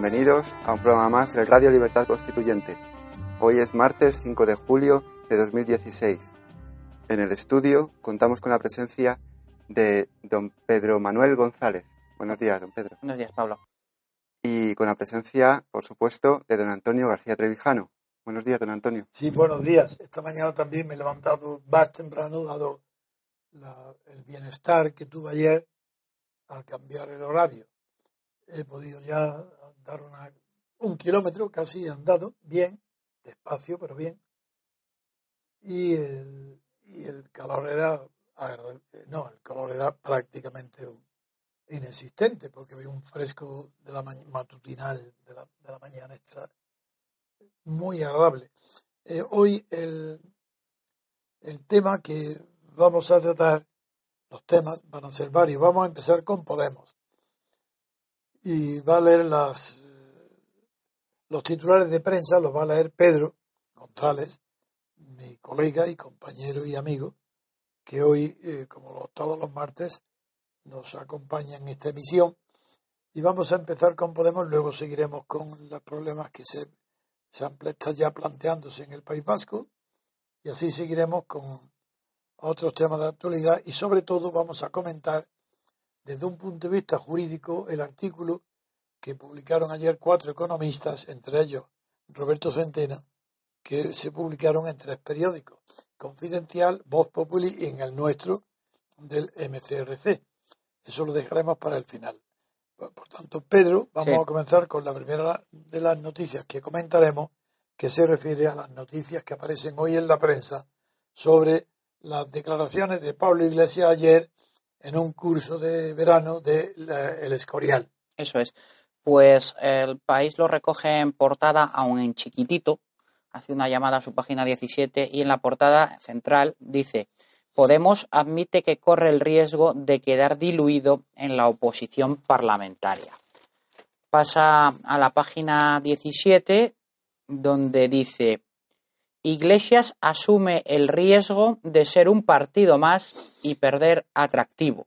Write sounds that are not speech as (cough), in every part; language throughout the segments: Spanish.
Bienvenidos a un programa más del Radio Libertad Constituyente. Hoy es martes 5 de julio de 2016. En el estudio contamos con la presencia de don Pedro Manuel González. Buenos días, don Pedro. Buenos días, Pablo. Y con la presencia, por supuesto, de don Antonio García Trevijano. Buenos días, don Antonio. Sí, buenos días. Esta mañana también me he levantado más temprano, dado el bienestar que tuve ayer al cambiar el horario. He podido ya un kilómetro casi andado, bien, despacio, pero bien. Y el, y el calor era, no, el calor era prácticamente inexistente, porque había un fresco de la matutinal de la, de la mañana extra muy agradable. Eh, hoy el, el tema que vamos a tratar, los temas van a ser varios. Vamos a empezar con Podemos. Y va a leer las, los titulares de prensa, los va a leer Pedro González, mi colega y compañero y amigo, que hoy, eh, como todos los martes, nos acompaña en esta emisión. Y vamos a empezar con Podemos, luego seguiremos con los problemas que se se está ya planteándose en el País Vasco y así seguiremos con otros temas de actualidad y sobre todo vamos a comentar desde un punto de vista jurídico el artículo que publicaron ayer cuatro economistas, entre ellos Roberto Centena, que se publicaron en tres periódicos, Confidencial, Voz Populi y en el nuestro del MCRC. Eso lo dejaremos para el final. Por tanto, Pedro, vamos a comenzar con la primera de las noticias que comentaremos, que se refiere a las noticias que aparecen hoy en la prensa sobre las declaraciones de Pablo Iglesias ayer en un curso de verano de El Escorial. Eso es. Pues el país lo recoge en portada, aún en chiquitito, hace una llamada a su página 17 y en la portada central dice Podemos admite que corre el riesgo de quedar diluido en la oposición parlamentaria. Pasa a la página 17 donde dice Iglesias asume el riesgo de ser un partido más y perder atractivo.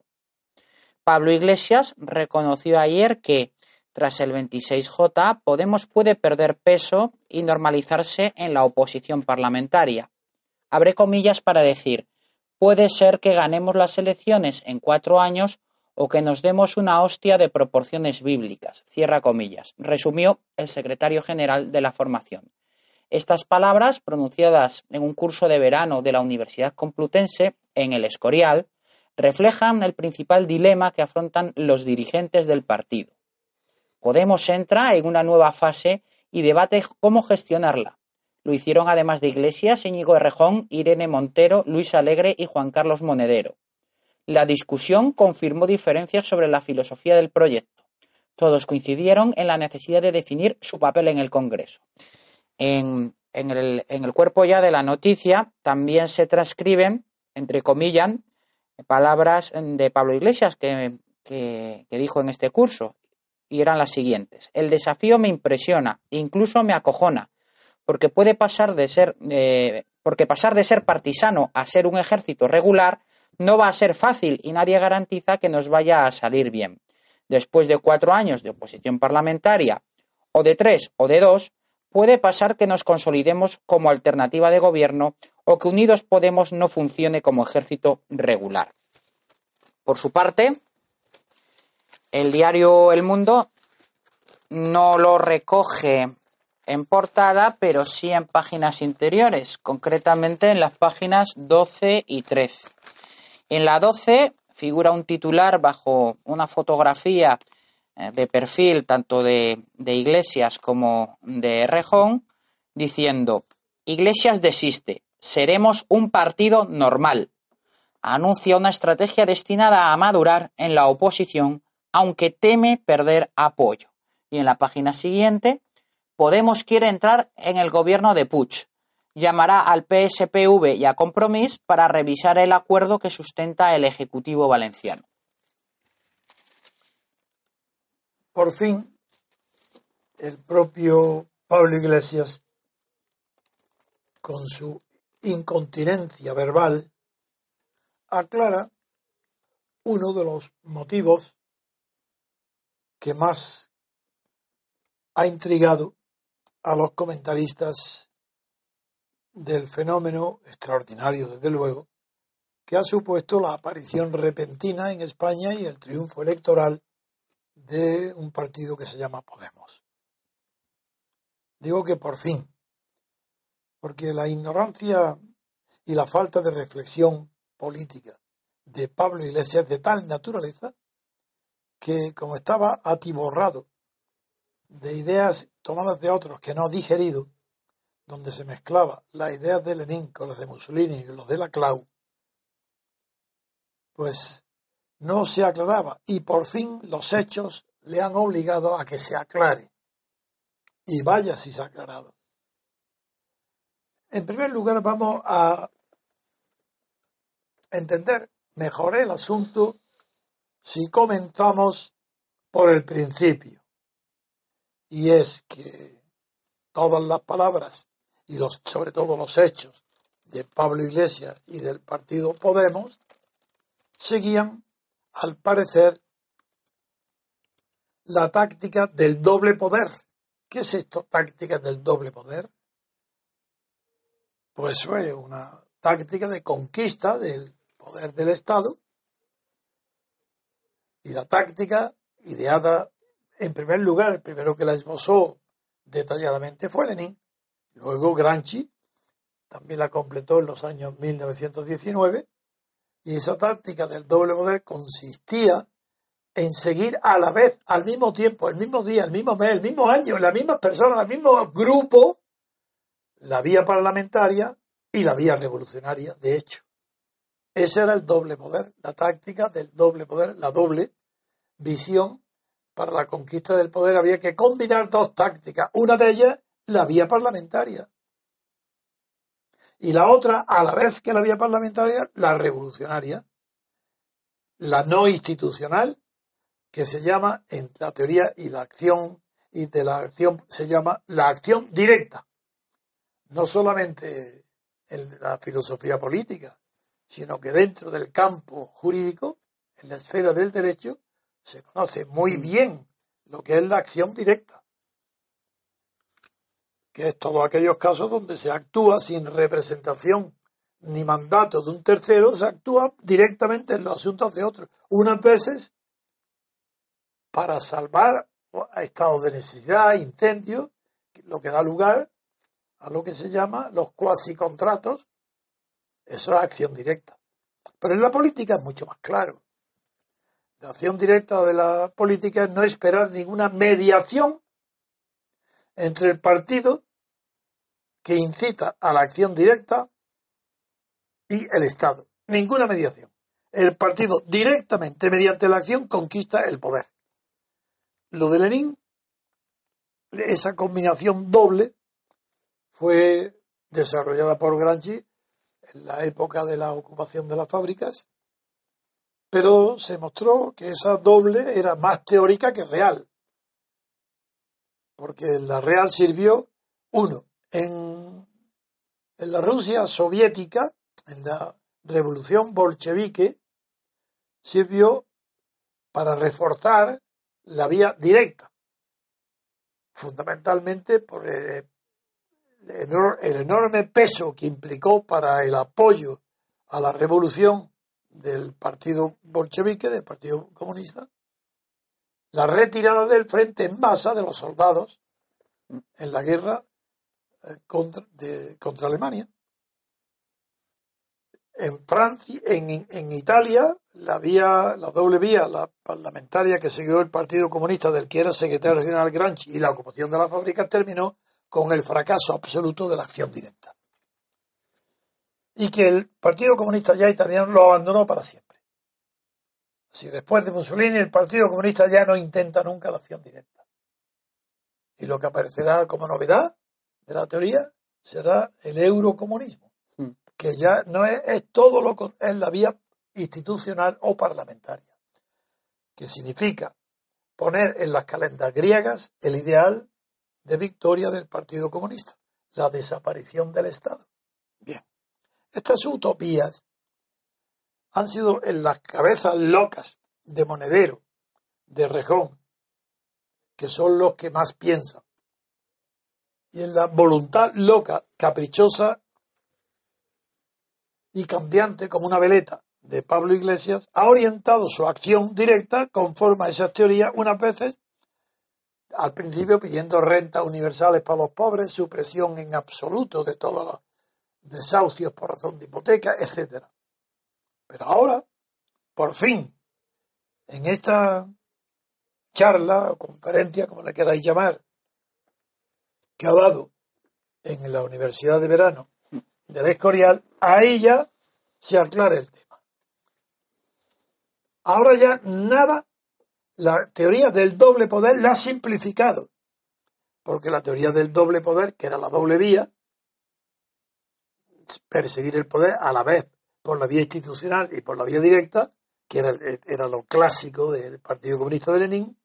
Pablo Iglesias reconoció ayer que, tras el 26J, Podemos puede perder peso y normalizarse en la oposición parlamentaria. Abre comillas para decir, Puede ser que ganemos las elecciones en cuatro años o que nos demos una hostia de proporciones bíblicas. Cierra comillas. Resumió el secretario general de la formación. Estas palabras, pronunciadas en un curso de verano de la Universidad Complutense, en el Escorial, reflejan el principal dilema que afrontan los dirigentes del partido. Podemos entra en una nueva fase y debate cómo gestionarla, lo hicieron además de Iglesias, Íñigo Errejón, Irene Montero, Luis Alegre y Juan Carlos Monedero. La discusión confirmó diferencias sobre la filosofía del proyecto. Todos coincidieron en la necesidad de definir su papel en el Congreso. En, el, cuerpo ya de la noticia también se transcriben, entre comillas, palabras de Pablo Iglesias que dijo en este curso, y eran las siguientes. El desafío me impresiona, incluso me acojona porque puede pasar de ser, eh, porque pasar de ser partisano a ser un ejército regular no va a ser fácil y nadie garantiza que nos vaya a salir bien. Después de cuatro años de oposición parlamentaria, o de tres o de dos, puede pasar que nos consolidemos como alternativa de gobierno o que Unidos Podemos no funcione como ejército regular. Por su parte, el diario El Mundo no lo recoge en portada, pero sí en páginas interiores, concretamente en las páginas 12 y 13. En la 12 figura un titular bajo una fotografía de perfil tanto de, de Iglesias como de Rejón, diciendo, Iglesias desiste, seremos un partido normal. anuncia una estrategia destinada a madurar en la oposición, aunque teme perder apoyo. Y en la página siguiente, Podemos quiere entrar en el gobierno de Puig. Llamará al PSPV y a Compromís para revisar el acuerdo que sustenta el Ejecutivo valenciano. Por fin, el propio Pablo Iglesias, con su incontinencia verbal, aclara uno de los motivos que más ha intrigado a los comentaristas del fenómeno extraordinario, desde luego, que ha supuesto la aparición repentina en España y el triunfo electoral de un partido que se llama Podemos. Digo que por fin, porque la ignorancia y la falta de reflexión política de Pablo Iglesias de tal naturaleza que como estaba atiborrado de ideas tomadas de otros que no ha digerido, donde se mezclaba las ideas de Lenin con las de Mussolini y los de la Clau, pues no se aclaraba y por fin los hechos le han obligado a que se aclare. Y vaya si se ha aclarado. En primer lugar vamos a entender mejor el asunto si comenzamos por el principio y es que todas las palabras y los, sobre todo los hechos de Pablo Iglesias y del partido Podemos seguían, al parecer, la táctica del doble poder. ¿Qué es esto, táctica del doble poder? Pues fue una táctica de conquista del poder del Estado y la táctica ideada en primer lugar, el primero que la esbozó detalladamente fue Lenin. Luego Gramsci también la completó en los años 1919. Y esa táctica del doble poder consistía en seguir a la vez, al mismo tiempo, el mismo día, el mismo mes, el mismo año, las mismas personas, el mismo grupo, la vía parlamentaria y la vía revolucionaria, de hecho. Ese era el doble poder, la táctica del doble poder, la doble visión para la conquista del poder había que combinar dos tácticas. Una de ellas, la vía parlamentaria. Y la otra, a la vez que la vía parlamentaria, la revolucionaria. La no institucional, que se llama en la teoría y la acción, y de la acción se llama la acción directa. No solamente en la filosofía política, sino que dentro del campo jurídico, en la esfera del derecho, se conoce muy mm. bien lo que es la acción directa, que es todos aquellos casos donde se actúa sin representación ni mandato de un tercero, se actúa directamente en los asuntos de otros. Unas veces para salvar a estados de necesidad, incendios, lo que da lugar a lo que se llama los cuasi contratos. Eso es acción directa. Pero en la política es mucho más claro. La acción directa de la política es no esperar ninguna mediación entre el partido que incita a la acción directa y el Estado. Ninguna mediación. El partido directamente, mediante la acción, conquista el poder. Lo de Lenin, esa combinación doble, fue desarrollada por Gramsci en la época de la ocupación de las fábricas pero se mostró que esa doble era más teórica que real, porque la real sirvió, uno, en, en la Rusia soviética, en la revolución bolchevique, sirvió para reforzar la vía directa, fundamentalmente por el, el, enorme peso que implicó para el apoyo a la revolución del partido bolchevique, del partido comunista, la retirada del frente en masa de los soldados en la guerra eh, contra, contra Alemania. En Francia, en, Italia, la vía, la doble vía, la parlamentaria que siguió el Partido Comunista del que era secretario general Gramsci y la ocupación de las fábricas terminó con el fracaso absoluto de la acción directa. y que el Partido Comunista ya italiano lo abandonó para siempre. Así, después de Mussolini, el Partido Comunista ya no intenta nunca la acción directa. Y lo que aparecerá como novedad de la teoría será el eurocomunismo, Mm. que ya no es, es todo lo con- es la vía institucional o parlamentaria, que significa poner en las calendas griegas el ideal de victoria del Partido Comunista, la desaparición del Estado. Bien, estas utopías han sido en las cabezas locas de Monedero, de Rejón, que son los que más piensan, y en la voluntad loca, caprichosa y cambiante como una veleta de Pablo Iglesias, ha orientado su acción directa conforme a esas teorías, unas veces al principio pidiendo rentas universales para los pobres, supresión en absoluto de todos los desahucios por razón de hipoteca, etcétera. Pero ahora, por fin, en esta charla o conferencia, como le queráis llamar, que ha dado en la Universidad de Verano del Escorial, a ella se aclara el tema. Ahora ya nada, la teoría del doble poder la ha simplificado, porque la teoría del doble poder, que era la doble vía, perseguir el poder a la vez por la vía institucional y por la vía directa, que era, era lo clásico del Partido Comunista de Lenin,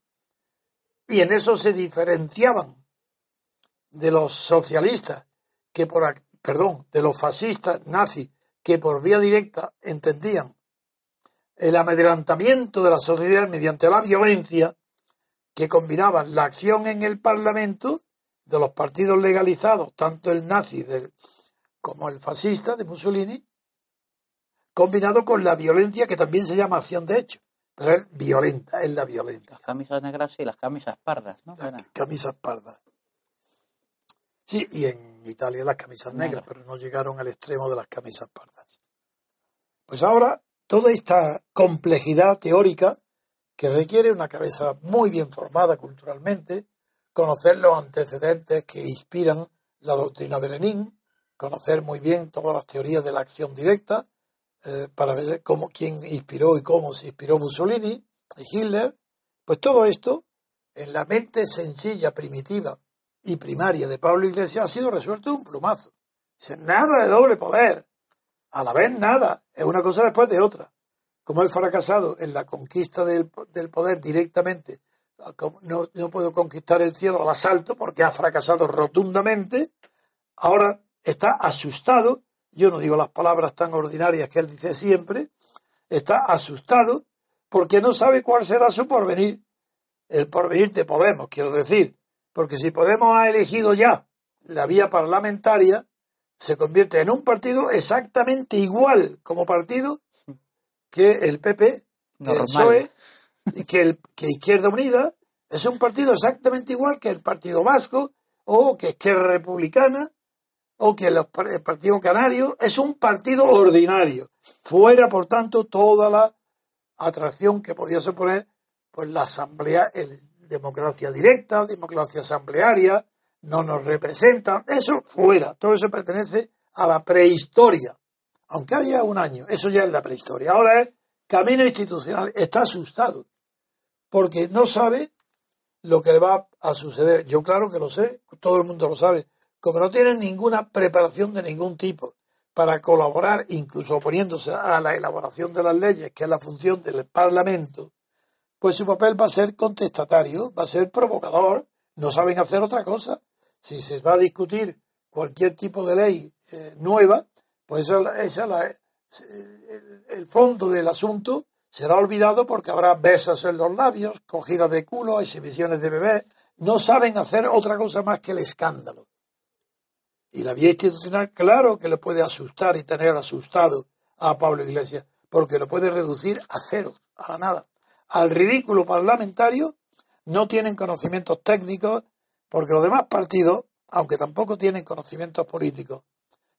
y en eso se diferenciaban de los socialistas, que por, perdón, de los fascistas nazis, que por vía directa entendían el amedrentamiento de la sociedad mediante la violencia, que combinaban la acción en el Parlamento de los partidos legalizados, tanto el nazi del- como el fascista de Mussolini, combinado con la violencia que también se llama acción de hecho, pero es violenta, es la violenta. Las camisas negras y las camisas pardas, ¿no? Las camisas pardas. Sí, y en Italia las camisas negras, pero no llegaron al extremo de las camisas pardas. Pues ahora, toda esta complejidad teórica que requiere una cabeza muy bien formada culturalmente, conocer los antecedentes que inspiran la doctrina de Lenin, conocer muy bien todas las teorías de la acción directa, eh, para ver cómo, quién inspiró y cómo se inspiró Mussolini y Hitler, pues todo esto en la mente sencilla, primitiva y primaria de Pablo Iglesias ha sido resuelto de un plumazo. Dice, nada de doble poder. A la vez nada. Es una cosa después de otra. Como he fracasado en la conquista del, del poder directamente, como no, no puedo conquistar el cielo al asalto porque ha fracasado rotundamente, ahora está asustado, yo no digo las palabras tan ordinarias que él dice siempre, está asustado porque no sabe cuál será su porvenir el porvenir de Podemos, quiero decir, porque si Podemos ha elegido ya la vía parlamentaria, se convierte en un partido exactamente igual como partido que el PP, que el. PSOE que, el, que Izquierda Unida. Es un partido exactamente igual que el Partido Vasco o que Esquerra Republicana o que el Partido Canario. Es un partido ordinario. Fuera, por tanto, toda la atracción que podía suponer pues la asamblea, el, democracia directa, democracia asamblearia, no nos representan, eso fuera, todo eso pertenece a la prehistoria, aunque haya un año, eso ya es la prehistoria. Ahora es camino institucional, está asustado, porque no sabe lo que le va a suceder. Yo claro que lo sé, todo el mundo lo sabe, como no tienen ninguna preparación de ningún tipo para colaborar, incluso oponiéndose a la elaboración de las leyes, que es la función del Parlamento, pues su papel va a ser contestatario, va a ser provocador, no saben hacer otra cosa. Si se va a discutir cualquier tipo de ley eh, nueva, pues esa, el fondo del asunto será olvidado porque habrá besos en los labios, cogidas de culo, exhibiciones de bebés. No saben hacer otra cosa más que el escándalo. Y la vía institucional, claro que le puede asustar y tener asustado a Pablo Iglesias, porque lo puede reducir a cero, a la nada. Al ridículo parlamentario, no tienen conocimientos técnicos, porque los demás partidos, aunque tampoco tienen conocimientos políticos,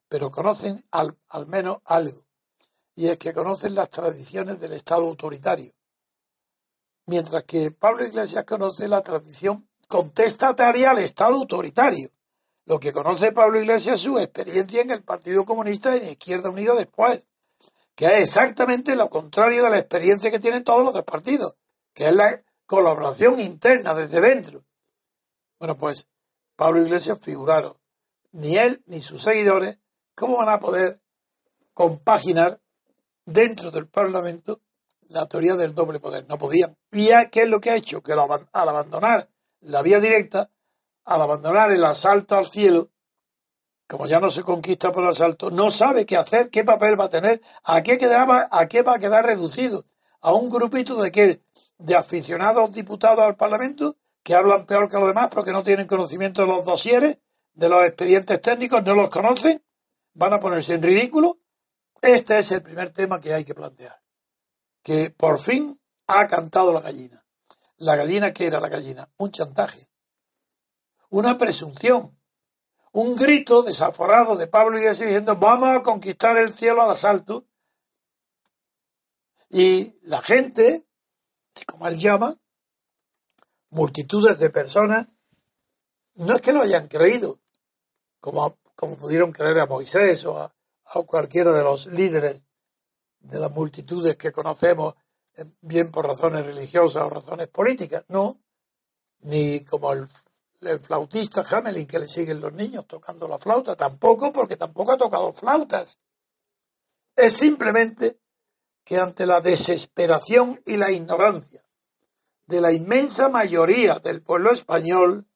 pero conocen al, al menos algo, y es que conocen las tradiciones del Estado autoritario. Mientras que Pablo Iglesias conoce la tradición contestataria al Estado autoritario. Lo que conoce Pablo Iglesias es su experiencia en el Partido Comunista y en Izquierda Unida después, que es exactamente lo contrario de la experiencia que tienen todos los dos partidos, que es la colaboración interna desde dentro. Bueno, pues Pablo Iglesias figuraron, ni él ni sus seguidores, cómo van a poder compaginar dentro del Parlamento la teoría del doble poder. No podían. ¿Y qué es lo que ha hecho? Que al abandonar la vía directa, al abandonar el asalto al cielo, como ya no se conquista por asalto, no sabe qué hacer, qué papel va a tener, a qué, quedaba, a qué va a quedar reducido. A un grupito de qué? De aficionados diputados al Parlamento que hablan peor que los demás porque no tienen conocimiento de los dosieres, de los expedientes técnicos, no los conocen, van a ponerse en ridículo. Este es el primer tema que hay que plantear. Que por fin ha cantado la gallina. La gallina, ¿qué era la gallina? Un chantaje. Una presunción. Un grito desaforado de Pablo Iglesias diciendo vamos a conquistar el cielo al asalto. Y la gente, como él llama, multitudes de personas, no es que lo hayan creído, como, como pudieron creer a Moisés o a, a cualquiera de los líderes de las multitudes que conocemos bien por razones religiosas o razones políticas, no, ni como el, flautista Hamelin que le siguen los niños tocando la flauta, tampoco porque tampoco ha tocado flautas. Es simplemente que ante la desesperación y la ignorancia de la inmensa mayoría del pueblo español,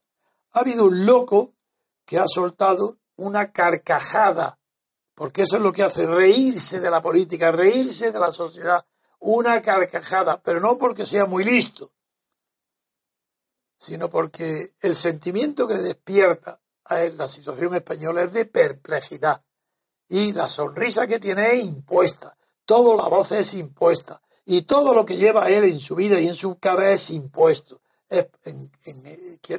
ha habido un loco que ha soltado una carcajada, porque eso es lo que hace reírse de la política, reírse de la sociedad, una carcajada, pero no porque sea muy listo, sino porque el sentimiento que le despierta a él la situación española es de perplejidad. Y la sonrisa que tiene es impuesta, toda la voz es impuesta, y todo lo que lleva él en su vida y en su cara es impuesto.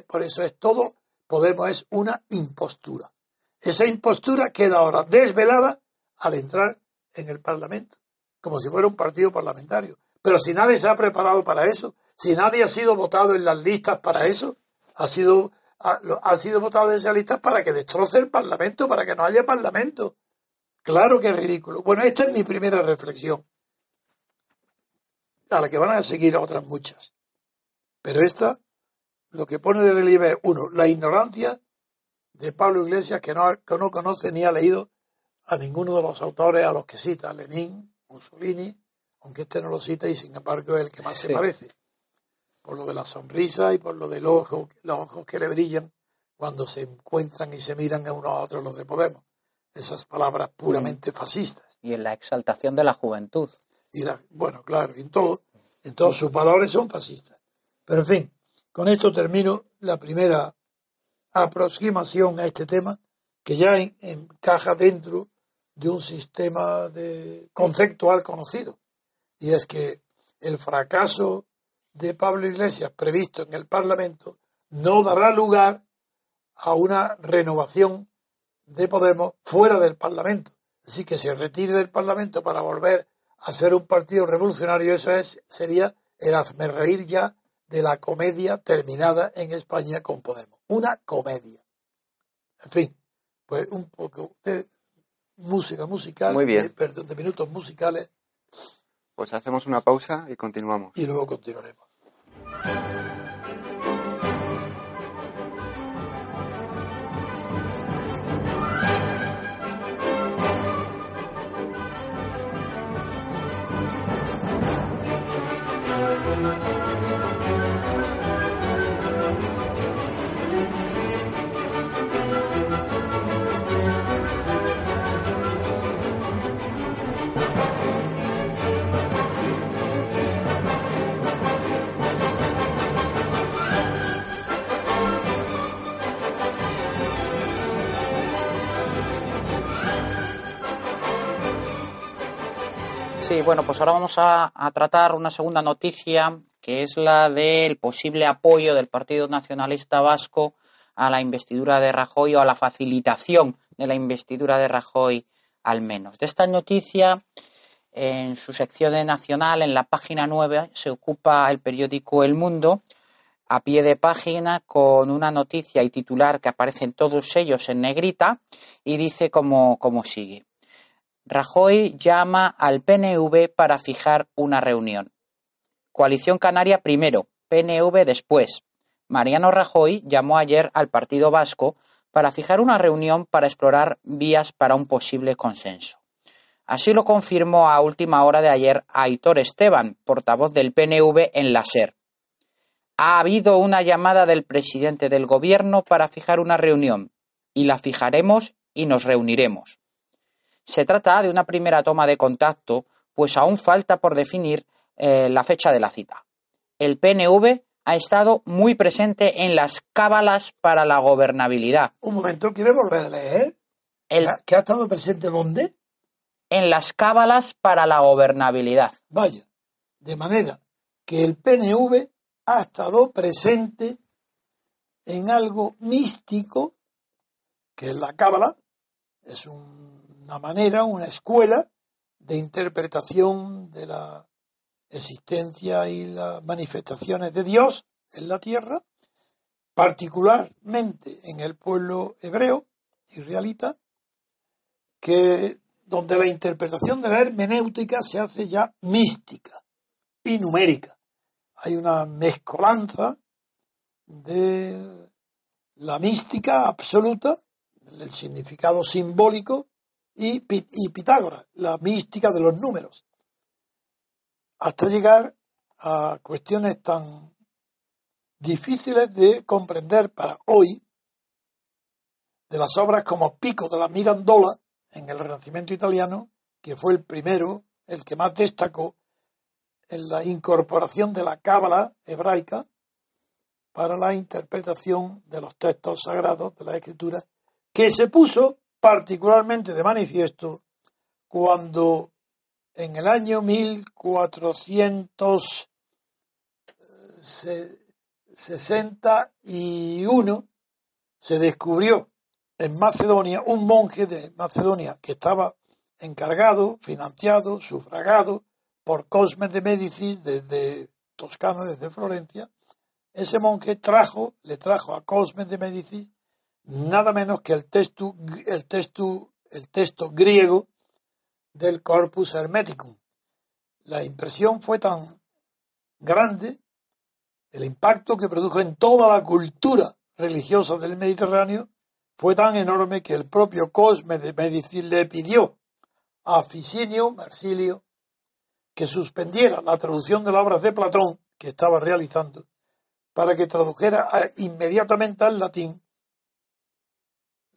por eso es todo, Podemos es una impostura. Esa impostura queda ahora desvelada al entrar en el Parlamento como si fuera un partido parlamentario. Pero si nadie se ha preparado para eso, si nadie ha sido votado en las listas para eso, ha sido, ha, sido votado en esas listas para que destroce el Parlamento, para que no haya Parlamento. Claro que es ridículo. Bueno, esta es mi primera reflexión, a la que van a seguir otras muchas. Pero esta, lo que pone de relieve es, uno, la ignorancia de Pablo Iglesias, que no, que no conoce ni ha leído a ninguno de los autores a los que cita, Lenin, Mussolini, aunque este no lo cita y sin embargo es el que más se parece, por lo de la sonrisa y por lo del ojo, los ojos que le brillan cuando se encuentran y se miran a uno a otro los de Podemos. Esas palabras puramente fascistas. Y en la exaltación de la juventud. Y la, bueno, claro, en todo, en todos sus valores son fascistas. Pero en fin, con esto termino la primera aproximación a este tema, que ya encaja dentro de un sistema de conceptual conocido. Y es que el fracaso de Pablo Iglesias previsto en el Parlamento no dará lugar a una renovación de Podemos fuera del Parlamento. Así que se retire del Parlamento para volver a ser un partido revolucionario, eso es, sería el hazme reír ya de la comedia terminada en España con Podemos. Una comedia. En fin, pues un poco música musical, Muy bien. Eh, perdón, de minutos musicales. Pues hacemos una pausa y continuamos. Y luego continuaremos. Sí, bueno, pues ahora vamos a, tratar una segunda noticia, que es la del posible apoyo del Partido Nacionalista Vasco a la investidura de Rajoy o a la facilitación de la investidura de Rajoy al menos. De esta noticia, en su sección de nacional, en la página 9, se ocupa el periódico El Mundo, a pie de página con una noticia y titular que aparecen todos ellos en negrita y dice como, como sigue. Rajoy llama al PNV para fijar una reunión. Coalición Canaria primero, PNV después. Mariano Rajoy llamó ayer al Partido Vasco para fijar una reunión para explorar vías para un posible consenso. Así lo confirmó a última hora de ayer Aitor Esteban, portavoz del PNV en la SER. Ha habido una llamada del presidente del gobierno para fijar una reunión, y la fijaremos y nos reuniremos. Se trata de una primera toma de contacto, pues aún falta por definir eh, la fecha de la cita. El PNV ha estado muy presente en las cábalas para la gobernabilidad. Un momento, ¿quiere volver a leer? El, ¿Que ha estado presente dónde? en las cábalas para la gobernabilidad. Vaya, de manera que el PNV ha estado presente en algo místico, que es la cábala, es una manera, una escuela de interpretación de la existencia y las manifestaciones de Dios en la tierra, particularmente en el pueblo hebreo israelita, que donde la interpretación de la hermenéutica se hace ya mística y numérica. Hay una mezcolanza de la mística absoluta, el significado simbólico, y, Pitágoras, la mística de los números, hasta llegar a cuestiones tan difíciles de comprender para hoy, de las obras como Pico de la Mirandola, en el Renacimiento italiano, que fue el primero, el que más destacó en la incorporación de la cábala hebraica para la interpretación de los textos sagrados de la escritura, que se puso particularmente de manifiesto cuando en el año 1461 se descubrió en Macedonia un monje de Macedonia que estaba encargado, financiado, sufragado por Cosme de Médicis desde Toscana, desde Florencia. Ese monje trajo, le trajo a Cosme de Médicis nada menos que el texto, el el texto griego del Corpus Hermeticum. La impresión fue tan grande, el impacto que produjo en toda la cultura religiosa del Mediterráneo, fue tan enorme que el propio Cosme de Medici le pidió a Ficinio Marsilio que suspendiera la traducción de las obras de Platón que estaba realizando para que tradujera inmediatamente al latín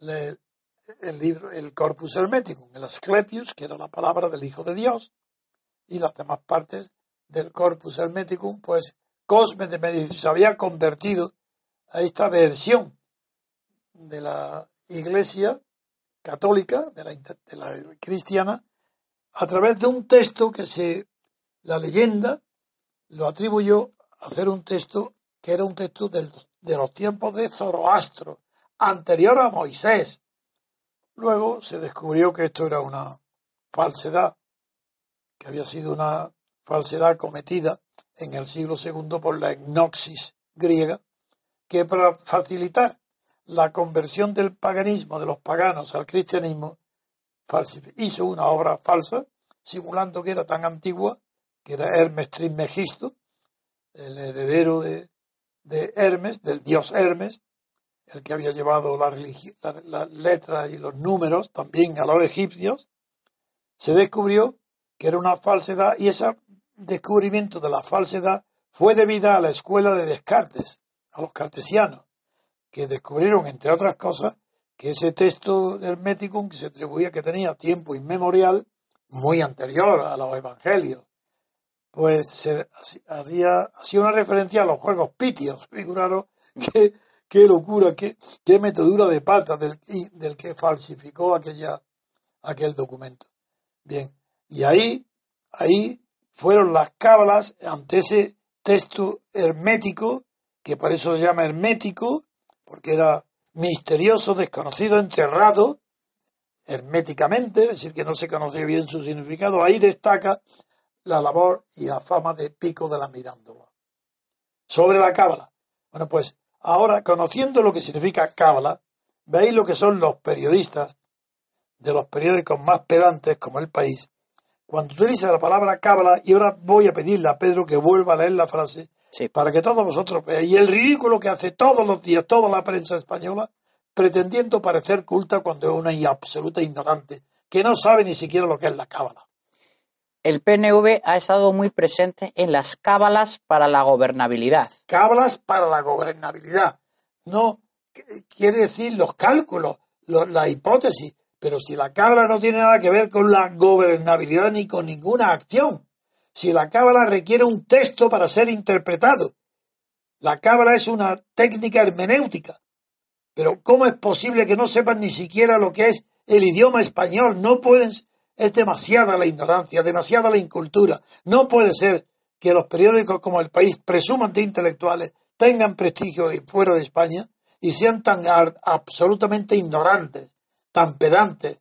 el libro, el Corpus Hermeticum, el Asclepius, que era la palabra del Hijo de Dios, y las demás partes del Corpus Hermeticum, pues Cosme de Medici se había convertido a esta versión de la Iglesia católica, de la, cristiana, a través de un texto que se, la leyenda lo atribuyó a hacer un texto que era un texto de los tiempos de Zoroastro, anterior a Moisés. Luego se descubrió que esto era una falsedad, que había sido una falsedad cometida en el siglo II por la Egnoxis griega, que para facilitar la conversión del paganismo de los paganos al cristianismo, hizo una obra falsa, simulando que era tan antigua, que era Hermes Trismegisto, el heredero de, Hermes, del dios Hermes, el que había llevado las la, letras y los números también a los egipcios, se descubrió que era una falsedad y ese descubrimiento de la falsedad fue debida a la escuela de Descartes, a los cartesianos, que descubrieron, entre otras cosas, que ese texto hermético que se atribuía que tenía tiempo inmemorial, muy anterior a los evangelios, pues se hacía, hacía una referencia a los juegos pitios, figuraros (laughs) qué, qué locura, qué, qué metedura de pata del, del que falsificó aquella, aquel documento. Bien, y ahí, ahí fueron las cábalas ante ese texto hermético, que por eso se llama hermético, porque era misterioso, desconocido, enterrado herméticamente, es decir, que no se conocía bien su significado. Ahí destaca la labor y la fama de Pico de la Mirándola. Sobre la cábala. Bueno, pues ahora, conociendo lo que significa cábala, veis lo que son los periodistas de los periódicos más pedantes como El País, cuando utiliza la palabra cábala, y ahora voy a pedirle a Pedro que vuelva a leer la frase Sí. para que todos vosotros veáis y el ridículo que hace todos los días toda la prensa española pretendiendo parecer culta cuando es una y absoluta ignorante que no sabe ni siquiera lo que es la cábala. El PNV ha estado muy presente en las cábalas para la gobernabilidad. Cábalas para la gobernabilidad. No qu- quiere decir los cálculos, lo- la hipótesis, pero si la cábala no tiene nada que ver con la gobernabilidad ni con ninguna acción, si la cábala requiere un texto para ser interpretado, la cábala es una técnica hermenéutica. Pero ¿cómo es posible que no sepan ni siquiera lo que es el idioma español? No pueden, es demasiada la ignorancia, demasiada la incultura. No puede ser que los periódicos como El País presuman de intelectuales, tengan prestigio fuera de España y sean tan absolutamente ignorantes, tan pedantes.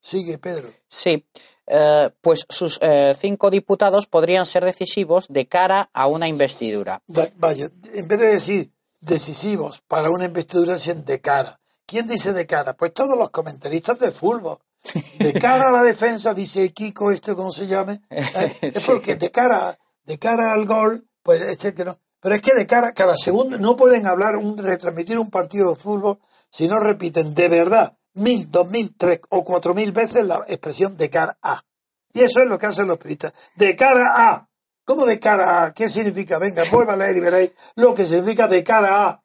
Sigue, Pedro. Sí, eh, pues sus eh, cinco diputados podrían ser decisivos de cara a una investidura. Va- Vaya, en vez de decir decisivos para una investidura, dicen de cara. ¿Quién dice de cara? Pues todos los comentaristas de fútbol. De (laughs) cara a la defensa, dice Kiko, este, ¿cómo se llame? Eh, (laughs) Es porque de cara, de cara al gol, pues este que no. Pero es que de cara, cada segundo, no pueden hablar, un, retransmitir un partido de fútbol si no repiten de verdad mil, dos mil, tres o cuatro mil veces la expresión de cara a. Y eso es lo que hacen los periodistas. De cara a. ¿Cómo de cara a? ¿Qué significa? Venga, vuelva a leer y veréis lo que significa de cara a.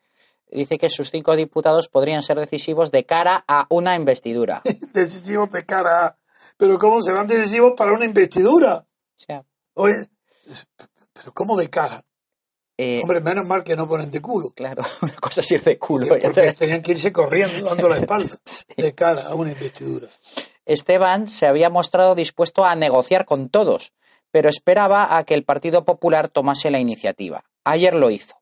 Dice que sus cinco diputados podrían ser decisivos de cara a una investidura. (laughs) Decisivos de cara a. Pero ¿cómo serán decisivos para una investidura? O sea, Oye, pero ¿cómo de cara? eh, Hombre, menos mal que no ponen de culo. claro, (laughs) una cosa así de culo. Porque, porque te- tenían que irse corriendo dando la (laughs) espalda Sí. de cara a una investidura. Esteban se había mostrado dispuesto a negociar con todos, pero esperaba a que el Partido Popular tomase la iniciativa. Ayer lo hizo.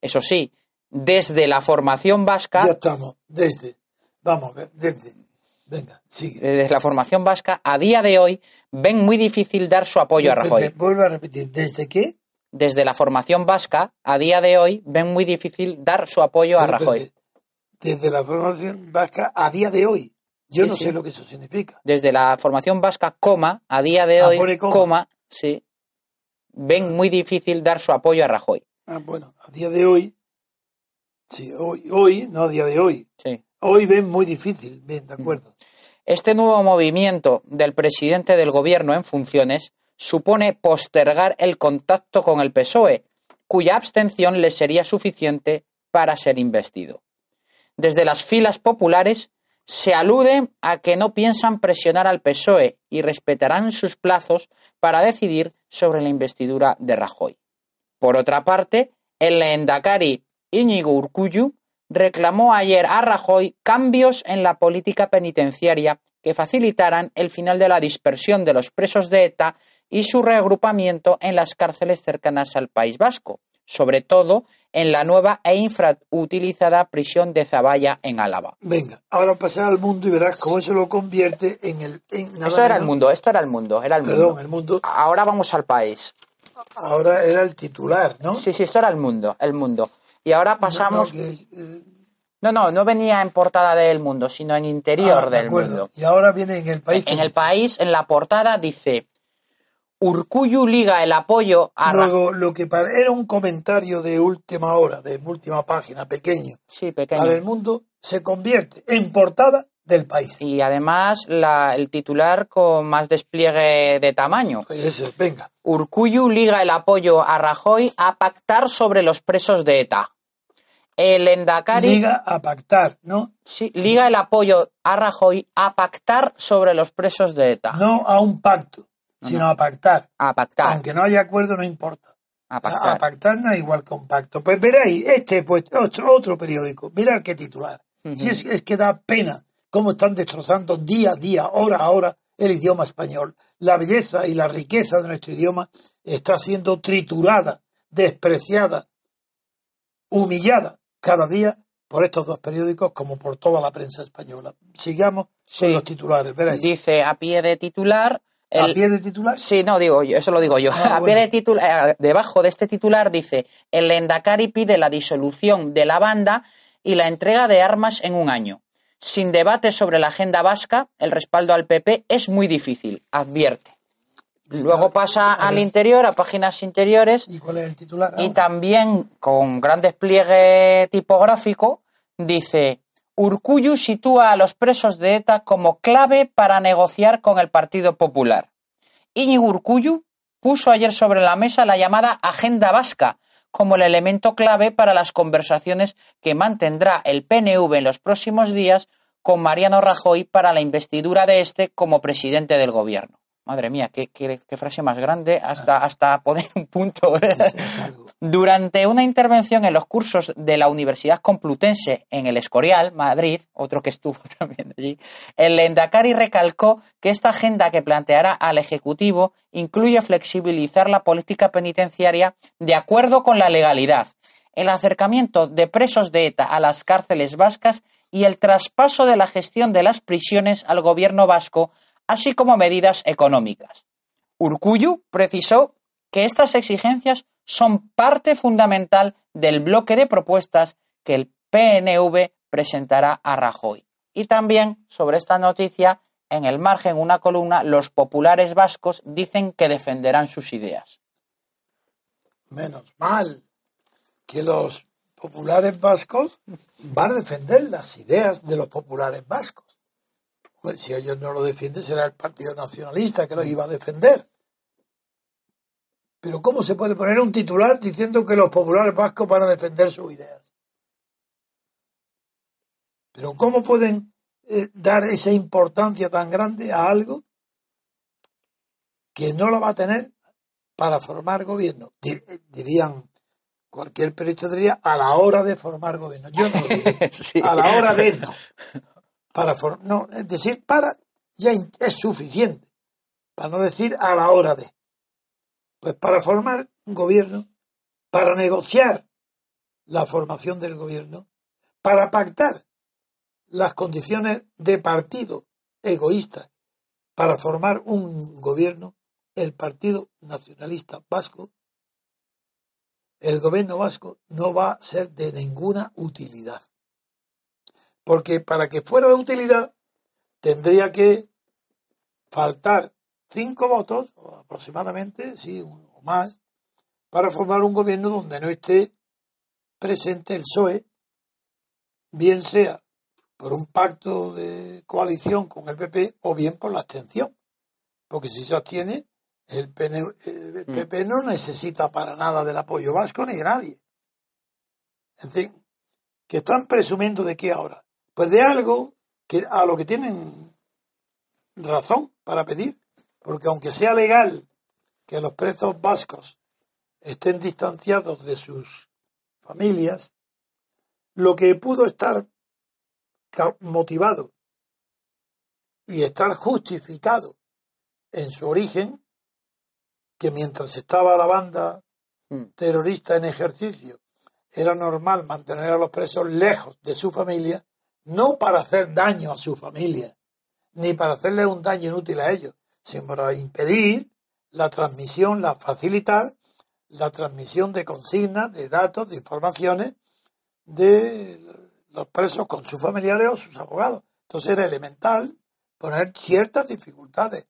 Eso sí, desde la formación vasca, Ya estamos, desde. Vamos, desde. Venga, sigue. desde la formación vasca, a día de hoy ven muy difícil dar su apoyo a Rajoy. Desde- Vuelvo a repetir, ¿desde qué? Desde la formación vasca, a día de hoy ven muy difícil dar su apoyo a Rajoy. Desde, desde la formación vasca a día de hoy. Yo Sí, no sí. sé lo que eso significa. Desde la formación vasca, coma, a día de Ah, hoy, coma. coma, sí, ven muy difícil dar su apoyo a Rajoy. Ah, bueno, a día de hoy. Sí, hoy, hoy, no a día de hoy. Sí. Hoy ven muy difícil. Bien, de acuerdo. Este nuevo movimiento del presidente del gobierno en funciones supone postergar el contacto con el PSOE, cuya abstención le sería suficiente para ser investido. Desde las filas populares se alude a que no piensan presionar al PSOE y respetarán sus plazos para decidir sobre la investidura de Rajoy. Por otra parte, el Endacari Íñigo Urcullu reclamó ayer a Rajoy cambios en la política penitenciaria que facilitaran el final de la dispersión de los presos de ETA y su reagrupamiento en las cárceles cercanas al País Vasco, sobre todo en la nueva e infrautilizada prisión de Zaballa en Álava. Venga, ahora pasar al mundo y verás cómo eso lo convierte en el. En nada Esto era el mundo, esto era el mundo, era el Perdón, mundo. el mundo. Ahora vamos al país. Ahora era el titular, ¿no? Sí, sí, esto era el mundo, el mundo. Y ahora pasamos. No, que, No, no, no venía en portada del mundo, sino en interior ah, de del acuerdo. mundo. Y ahora viene en el país. En el país, en la portada, dice Urcuyu liga el apoyo a Rajoy. Luego, lo que para- era un comentario de última hora, de última página, pequeño, Sí, para pequeño. el mundo, se convierte en portada del país. Y además la- el titular con más despliegue de tamaño. Eso, venga. Urcuyu liga el apoyo a Rajoy a pactar sobre los presos de ETA. El Endacari Liga a pactar, ¿no? sí, liga el apoyo a Rajoy a pactar sobre los presos de ETA. No a un pacto, sino a pactar. A pactar. Aunque no haya acuerdo, no importa. A A pactar. pactar no es igual que un pacto. Pues veréis, este pues otro, otro periódico, mirad qué titular. Si es, es que da pena cómo están destrozando día a día, hora a hora, el idioma español. La belleza y la riqueza de nuestro idioma está siendo triturada, despreciada, humillada cada día por estos dos periódicos como por toda la prensa española. Sigamos Sí. con los titulares, veréis. Dice a pie de titular, El- ¿A pie de titular? Sí, no, digo yo, eso lo digo yo. Ah, (laughs) A pie de titular, debajo de este titular dice, el Endacari pide la disolución de la banda y la entrega de armas en un año. Sin debate sobre la agenda vasca, el respaldo al PP es muy difícil, advierte. Luego pasa al interior, a páginas interiores, ¿Y cuál es el titular? y ahora? también con gran despliegue tipográfico dice Urcuyu sitúa a los presos de ETA como clave para negociar con el Partido Popular. Íñigo Urcuyu puso ayer sobre la mesa la llamada Agenda Vasca como el elemento clave para las conversaciones que mantendrá el PNV en los próximos días con Mariano Rajoy para la investidura de este como presidente del gobierno. Madre mía, qué, qué- qué frase más grande hasta, hasta poner un punto. Durante una intervención en los cursos de la Universidad Complutense en el Escorial, Madrid, otro que estuvo (laughs) también allí, el Endacari recalcó que esta agenda que planteará al Ejecutivo incluye flexibilizar la política penitenciaria de acuerdo con la legalidad, el acercamiento de presos de ETA a las cárceles vascas y el traspaso de la gestión de las prisiones al gobierno vasco, así como medidas económicas. Urcuyu precisó que estas exigencias son parte fundamental del bloque de propuestas que el PNV presentará a Rajoy. Y también sobre esta noticia, en el margen una columna, los populares vascos dicen que defenderán sus ideas. Menos mal que los populares vascos van a defender las ideas de los populares vascos. Pues si ellos no lo defienden, será el Partido Nacionalista que los iba a defender. Pero ¿cómo se puede poner un titular diciendo que los populares vascos van a defender sus ideas? Pero ¿cómo pueden eh, dar esa importancia tan grande a algo que no lo va a tener para formar gobierno? Di- Dirían, cualquier periodista diría, a la hora de formar gobierno. Yo no lo diría. (laughs) Sí. A la hora de no. (laughs) Para no, es decir, para ya es suficiente. Para no decir a la hora de. Pues para formar un gobierno, para negociar la formación del gobierno, para pactar las condiciones de partido egoísta para formar un gobierno, el Partido Nacionalista Vasco, el gobierno vasco no va a ser de ninguna utilidad. Porque para que fuera de utilidad tendría que faltar cinco votos, aproximadamente, sí, o más, para formar un gobierno donde no esté presente el PSOE, bien sea por un pacto de coalición con el PP o bien por la abstención. Porque si se abstiene, el, PN el PP no necesita para nada del apoyo vasco ni de nadie. En fin, que están presumiendo de qué ahora? Pues de algo que a lo que tienen razón para pedir, porque aunque sea legal que los presos vascos estén distanciados de sus familias, lo que pudo estar motivado y estar justificado en su origen, que mientras estaba la banda Mm. terrorista en ejercicio, era normal mantener a los presos lejos de su familia, no para hacer daño a su familia, ni para hacerle un daño inútil a ellos, sino para impedir la transmisión, la facilitar la transmisión de consignas, de datos, de informaciones de los presos con sus familiares o sus abogados. Entonces era elemental poner ciertas dificultades,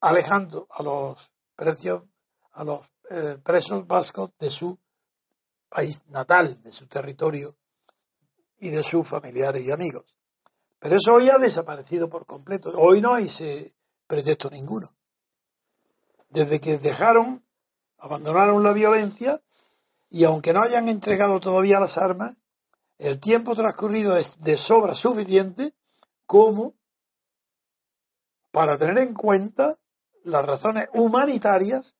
alejando a los precios, a los eh, presos vascos de su país natal, de su territorio y de sus familiares y amigos. Pero eso hoy ha desaparecido por completo. Hoy no hay ese pretexto ninguno. Desde que dejaron, abandonaron la violencia y aunque no hayan entregado todavía las armas, el tiempo transcurrido es de sobra suficiente como para tener en cuenta las razones humanitarias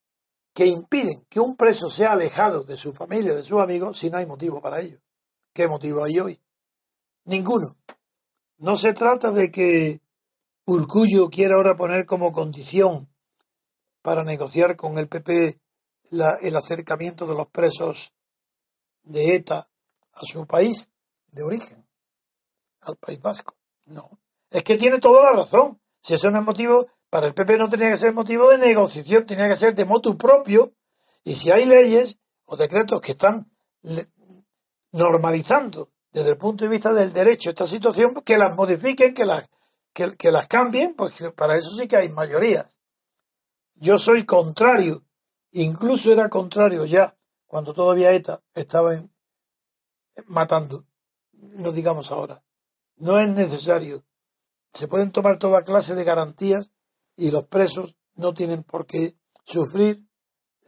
que impiden que un preso sea alejado de su familia, de sus amigos, si no hay motivo para ello. ¿Qué motivo hay hoy? Ninguno. No se trata de que Urcullo quiera ahora poner como condición para negociar con el PP la- el acercamiento de los presos de ETA a su país de origen, al País Vasco. No. Es que tiene toda la razón. Si eso no es motivo para el PP no tenía que ser motivo de negociación, tenía que ser de motu propio. Y si hay leyes o decretos que están normalizando desde el punto de vista del derecho esta situación, que las modifiquen, que las, que, las cambien, pues para eso sí que hay mayorías. Yo soy contrario, incluso era contrario ya, cuando todavía ETA estaba matando, no digamos ahora. No es necesario. Se pueden tomar toda clase de garantías y los presos no tienen por qué sufrir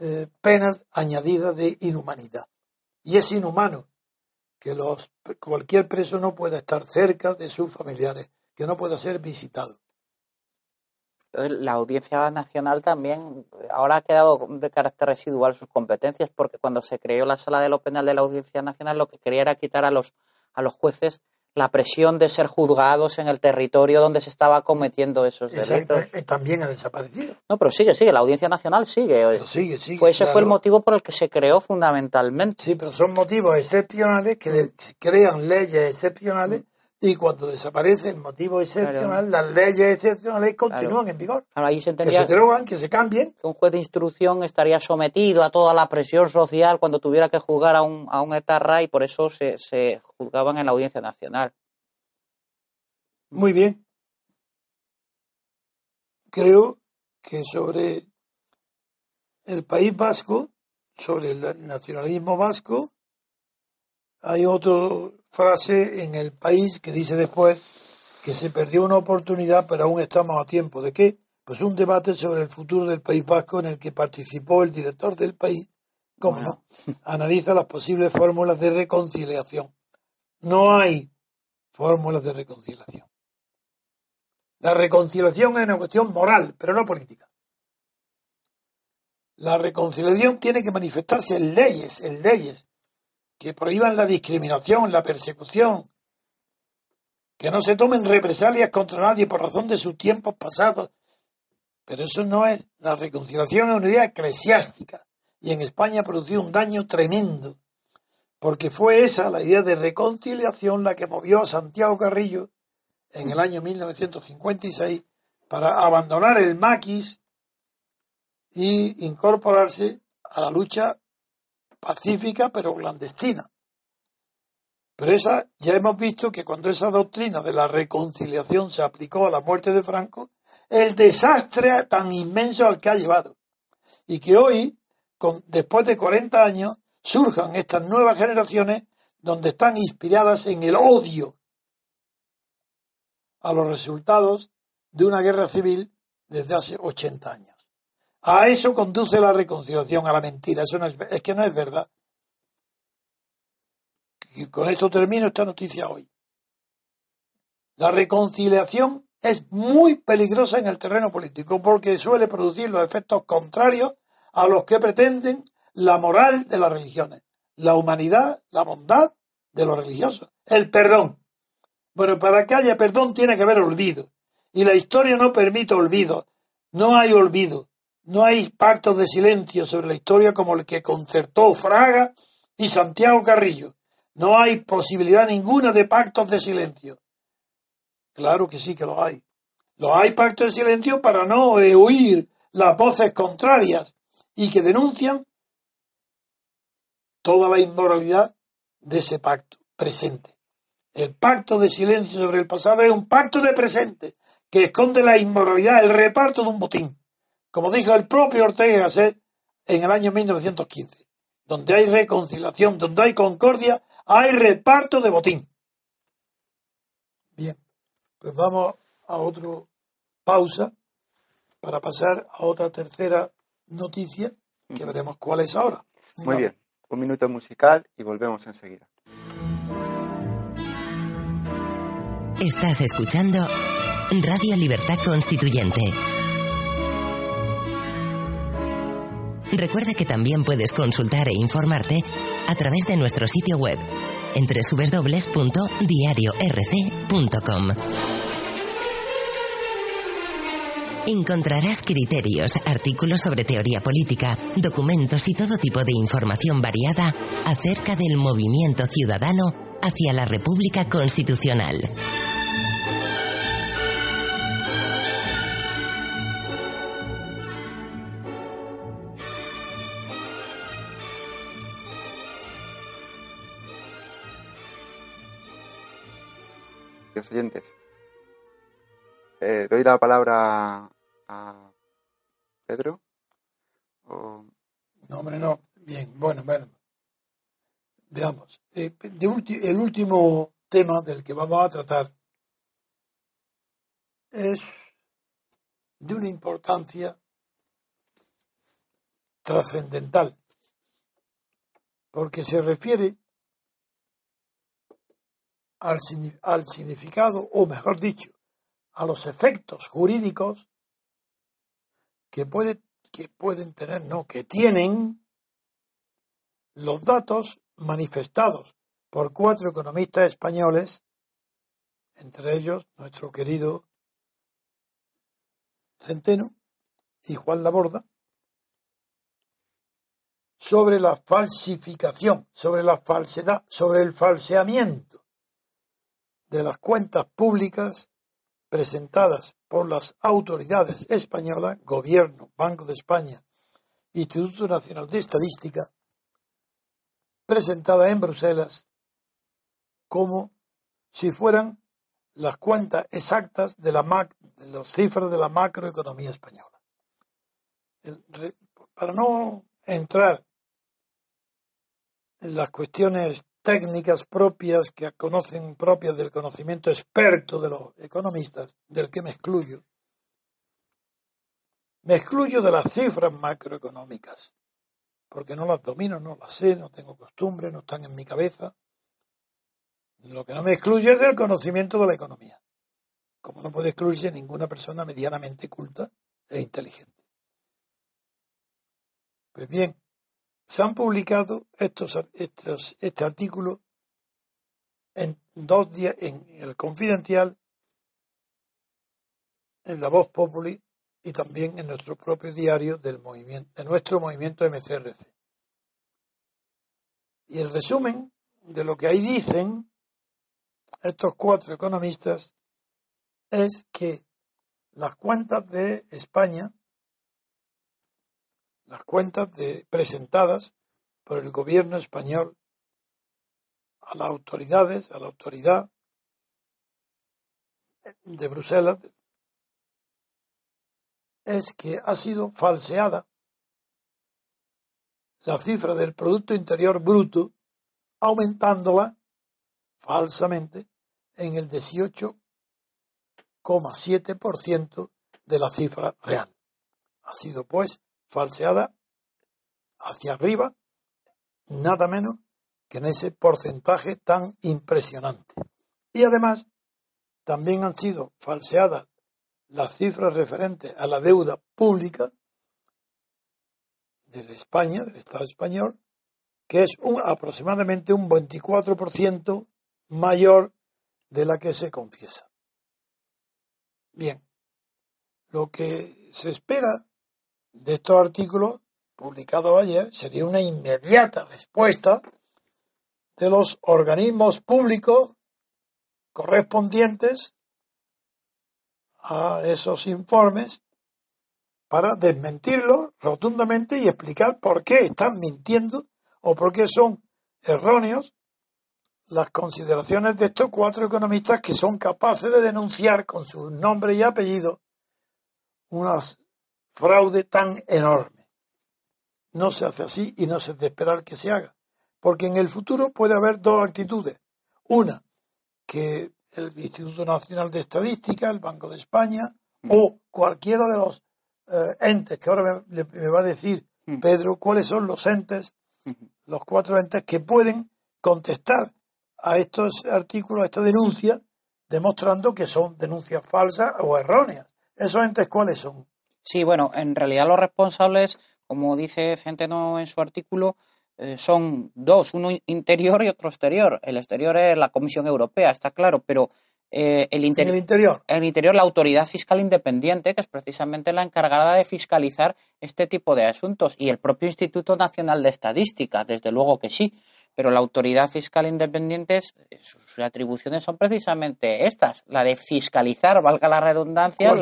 eh, penas añadidas de inhumanidad. Y es inhumano que los, cualquier preso no pueda estar cerca de sus familiares, que no pueda ser visitado. La Audiencia Nacional también ahora ha quedado de carácter residual sus competencias porque cuando se creó la sala de lo penal de la Audiencia Nacional lo que quería era quitar a los, a los jueces la presión de ser juzgados en el territorio donde se estaba cometiendo esos delitos. Eh, también ha desaparecido. No, pero sigue, sigue, la Audiencia Nacional sigue. sigue, sigue. Pues ese fue el motivo por el que se creó fundamentalmente. Sí, pero son motivos excepcionales que mm. crean leyes excepcionales y cuando desaparece el motivo excepcional, las leyes excepcionales continúan en vigor. ahí se que se derogan, que se cambien. Que un juez de instrucción estaría sometido a toda la presión social cuando tuviera que juzgar a un, a un etarra y por eso se, se juzgaban en la Audiencia Nacional. Muy bien. Creo que sobre el País Vasco, sobre el nacionalismo vasco, hay otra frase en el país que dice después que se perdió una oportunidad, pero aún estamos a tiempo. ¿De qué? Pues un debate sobre el futuro del País Vasco en el que participó el director del país, ¿cómo no? Analiza las posibles fórmulas de reconciliación. No hay fórmulas de reconciliación. La reconciliación es una cuestión moral, pero no política. La reconciliación tiene que manifestarse en leyes, en leyes, que prohíban la discriminación, la persecución, que no se tomen represalias contra nadie por razón de sus tiempos pasados. Pero eso no es, la reconciliación es una idea eclesiástica y en España ha producido un daño tremendo, porque fue esa la idea de reconciliación la que movió a Santiago Carrillo en el año 1956 para abandonar el maquis y incorporarse a la lucha pacífica pero clandestina. Pero esa, ya hemos visto que cuando esa doctrina de la reconciliación se aplicó a la muerte de Franco, el desastre tan inmenso al que ha llevado. Y que hoy, después de 40 años, surjan estas nuevas generaciones donde están inspiradas en el odio a los resultados de una guerra civil desde hace 80 años. A eso conduce la reconciliación, a la mentira. Eso no es, es que no es verdad. Y con esto termino esta noticia hoy. La reconciliación es muy peligrosa en el terreno político porque suele producir los efectos contrarios a los que pretenden la moral de las religiones, la humanidad, la bondad de los religiosos, el perdón. Bueno, para que haya perdón tiene que haber olvido. Y la historia no permite olvido. No hay olvido. No hay pactos de silencio sobre la historia como el que concertó Fraga y Santiago Carrillo. No hay posibilidad ninguna de pactos de silencio. Claro que sí que lo hay. Lo hay pactos de silencio para no oír las voces contrarias y que denuncian toda la inmoralidad de ese pacto presente. El pacto de silencio sobre el pasado es un pacto de presente que esconde la inmoralidad, el reparto de un botín como dijo el propio Ortega Gasset en el año 1915. Donde hay reconciliación, donde hay concordia, hay reparto de botín. Bien, pues vamos a otra pausa para pasar a otra tercera noticia que veremos cuál es ahora. Muy bien, un minuto musical y volvemos enseguida. Estás escuchando Radio Libertad Constituyente Recuerda que también puedes consultar e informarte a través de nuestro sitio web en www.diariorc.com. Encontrarás criterios, artículos sobre teoría política, documentos y todo tipo de información variada acerca del movimiento ciudadano hacia la República Constitucional. Queridos. Eh, doy la palabra a Pedro. No, hombre, no. Bien, bueno, bueno. Veamos. Eh, el último tema del que vamos a tratar es de una importancia trascendental, porque se refiere al, al significado, o mejor dicho, a los efectos jurídicos que, puede, que pueden tener, no, que tienen los datos manifestados por cuatro economistas españoles, entre ellos nuestro querido Centeno y Juan Laborda, sobre la falsificación, sobre la falsedad, sobre el falseamiento de las cuentas públicas presentadas por las autoridades españolas, Gobierno, Banco de España, Instituto Nacional de Estadística, presentada en Bruselas como si fueran las cuentas exactas de, la de las cifras de la macroeconomía española. para no entrar en las cuestiones técnicas propias que conocen propias del conocimiento experto de los economistas, del que me excluyo, me excluyo de las cifras macroeconómicas, porque no las domino, no las sé, no tengo costumbre, no están en mi cabeza. Lo que no me excluye es del conocimiento de la economía, como no puede excluirse ninguna persona medianamente culta e inteligente. Pues bien, se han publicado estos, estos este artículo en dos días en el Confidencial, en la Voz Populi y también en nuestro propio diario del movimiento, de nuestro movimiento MCRC. Y el resumen de lo que ahí dicen estos cuatro economistas es que las cuentas de España, las cuentas de, presentadas por el gobierno español a las autoridades, a la autoridad de Bruselas, es que ha sido falseada la cifra del Producto Interior Bruto, aumentándola falsamente en el 18,7% de la cifra real. Ha sido pues falseada hacia arriba, nada menos que en ese porcentaje tan impresionante. Y además, también han sido falseadas las cifras referentes a la deuda pública de España, del Estado español, que es un, aproximadamente un 24% mayor de la que se confiesa. Bien, lo que se espera de estos artículos publicados ayer sería una inmediata respuesta de los organismos públicos correspondientes a esos informes para desmentirlos rotundamente y explicar por qué están mintiendo o por qué son erróneos las consideraciones de estos cuatro economistas que son capaces de denunciar con su nombre y apellido una fraude tan enorme. No se hace así y no se de esperar que se haga, porque en el futuro puede haber dos actitudes. Una, que el Instituto Nacional de Estadística, el Banco de España mm. o cualquiera de los eh, entes que ahora me, va a decir mm. Pedro cuáles son los entes, los cuatro entes que pueden contestar a estos artículos, a esta denuncia, demostrando que son denuncias falsas o erróneas. ¿Esos entes cuáles son? Sí, bueno, en realidad los responsables, como dice Centeno en su artículo, eh, son dos, uno interior y otro exterior. El exterior es la Comisión Europea, está claro, pero eh, el, el, interior. El interior, la autoridad fiscal independiente, que es precisamente la encargada de fiscalizar este tipo de asuntos, y el propio Instituto Nacional de Estadística, desde luego que sí. Pero la autoridad fiscal independiente, sus atribuciones son precisamente estas, la de fiscalizar, valga la redundancia,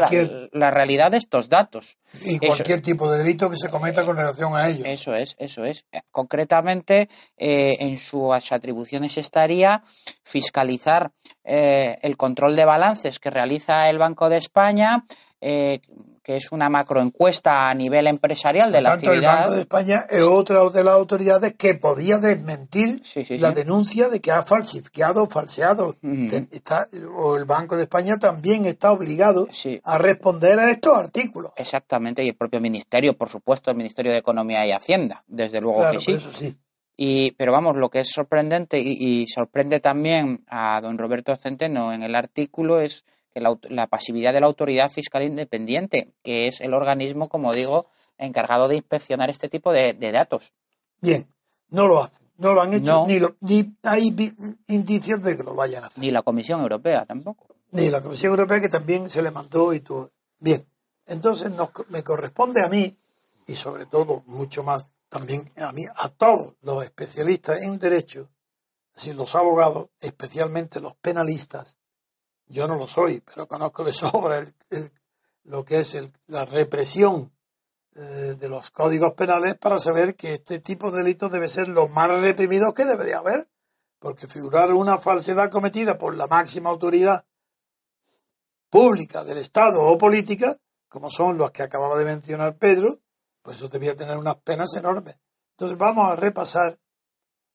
la, realidad de estos datos. Y cualquier tipo de delito que se cometa con relación a ellos. Eso es, eso es. Concretamente, eh, en sus atribuciones estaría fiscalizar eh, el control de balances que realiza el Banco de España, eh, que es una macroencuesta a nivel empresarial de la tanto, actividad. El Banco de España es otra de las autoridades que podía desmentir la denuncia de que ha falsificado, falseado. o el Banco de España también está obligado a responder a estos artículos. Exactamente, y el propio Ministerio, por supuesto, el Ministerio de Economía y Hacienda, desde luego que sí. Eso sí. Y, pero vamos, lo que es sorprendente y sorprende también a don Roberto Centeno en el artículo es la, pasividad de la autoridad fiscal independiente, que es el organismo, como digo, encargado de inspeccionar este tipo de, datos. Bien, no lo hacen, no lo han hecho, ni, ni hay indicios de que lo vayan a hacer. Ni la Comisión Europea tampoco. Ni la Comisión Europea que también se le mandó y todo. Bien, entonces me corresponde a mí, y sobre todo mucho más también a mí, a todos los especialistas en derecho, si los abogados, especialmente los penalistas, yo no lo soy, pero conozco de (laughs) sobra lo que es la represión eh, de los códigos penales para saber que este tipo de delitos debe ser lo más reprimido que debería haber, porque figurar una falsedad cometida por la máxima autoridad pública del Estado o política, como son los que acababa de mencionar Pedro, pues eso debía tener unas penas enormes. Entonces vamos a repasar,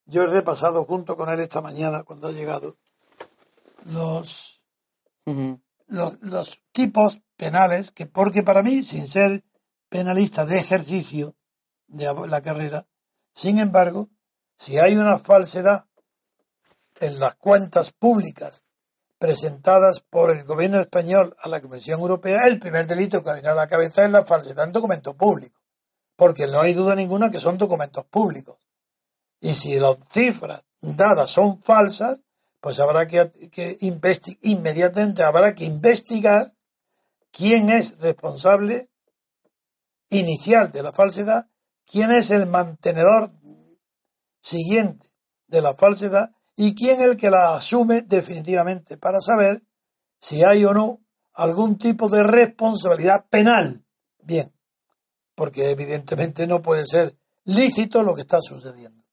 yo he repasado junto con él esta mañana cuando ha llegado los los, tipos penales, que porque para mí, sin ser penalista de ejercicio de la carrera, sin embargo, si hay una falsedad en las cuentas públicas presentadas por el gobierno español a la Comisión Europea, el primer delito que viene a la cabeza es la falsedad en documentos públicos, porque no hay duda ninguna que son documentos públicos. Y si las cifras dadas son falsas, pues habrá que, que inmediatamente habrá que investigar quién es responsable inicial de la falsedad, quién es el mantenedor siguiente de la falsedad y quién el que la asume definitivamente para saber si hay o no algún tipo de responsabilidad penal. Bien, porque evidentemente no puede ser lícito lo que está sucediendo.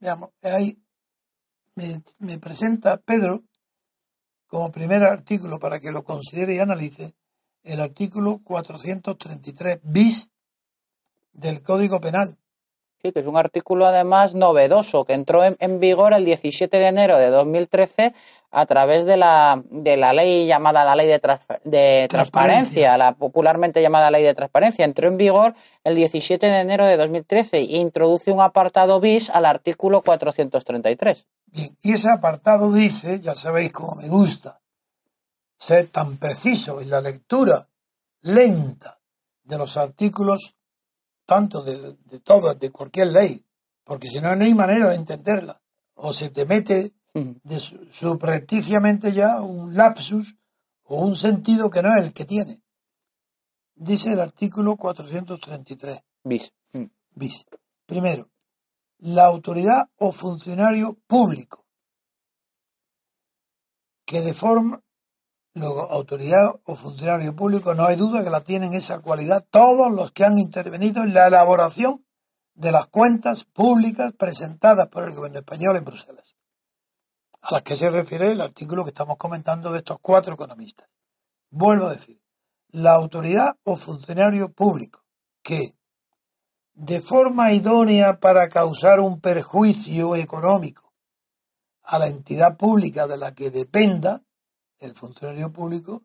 Veamos, hay me, presenta Pedro como primer artículo para que lo considere y analice el artículo 433 bis del Código Penal. Sí, que es un artículo además novedoso que entró en, en vigor el 17 de enero de 2013 a través de la, de la ley llamada la ley de, de transparencia, la popularmente llamada ley de transparencia. Entró en vigor el 17 de enero de 2013 e introduce un apartado bis al artículo 433. Bien, y ese apartado dice, ya sabéis cómo me gusta, ser tan preciso en la lectura lenta de los artículos, tanto de, de todas, de cualquier ley, porque si no, no hay manera de entenderla. O se te mete de subrepticiamente ya un lapsus o un sentido que no es el que tiene. Dice el artículo 433. Bis. Mm. Bis. Primero, la autoridad o funcionario público que de forma luego autoridad o funcionario público no hay duda que la tienen esa cualidad todos los que han intervenido en la elaboración de las cuentas públicas presentadas por el gobierno español en Bruselas a las que se refiere el artículo que estamos comentando de estos cuatro economistas. Vuelvo a decir, la autoridad o funcionario público que, de forma idónea para causar un perjuicio económico a la entidad pública de la que dependa el funcionario público,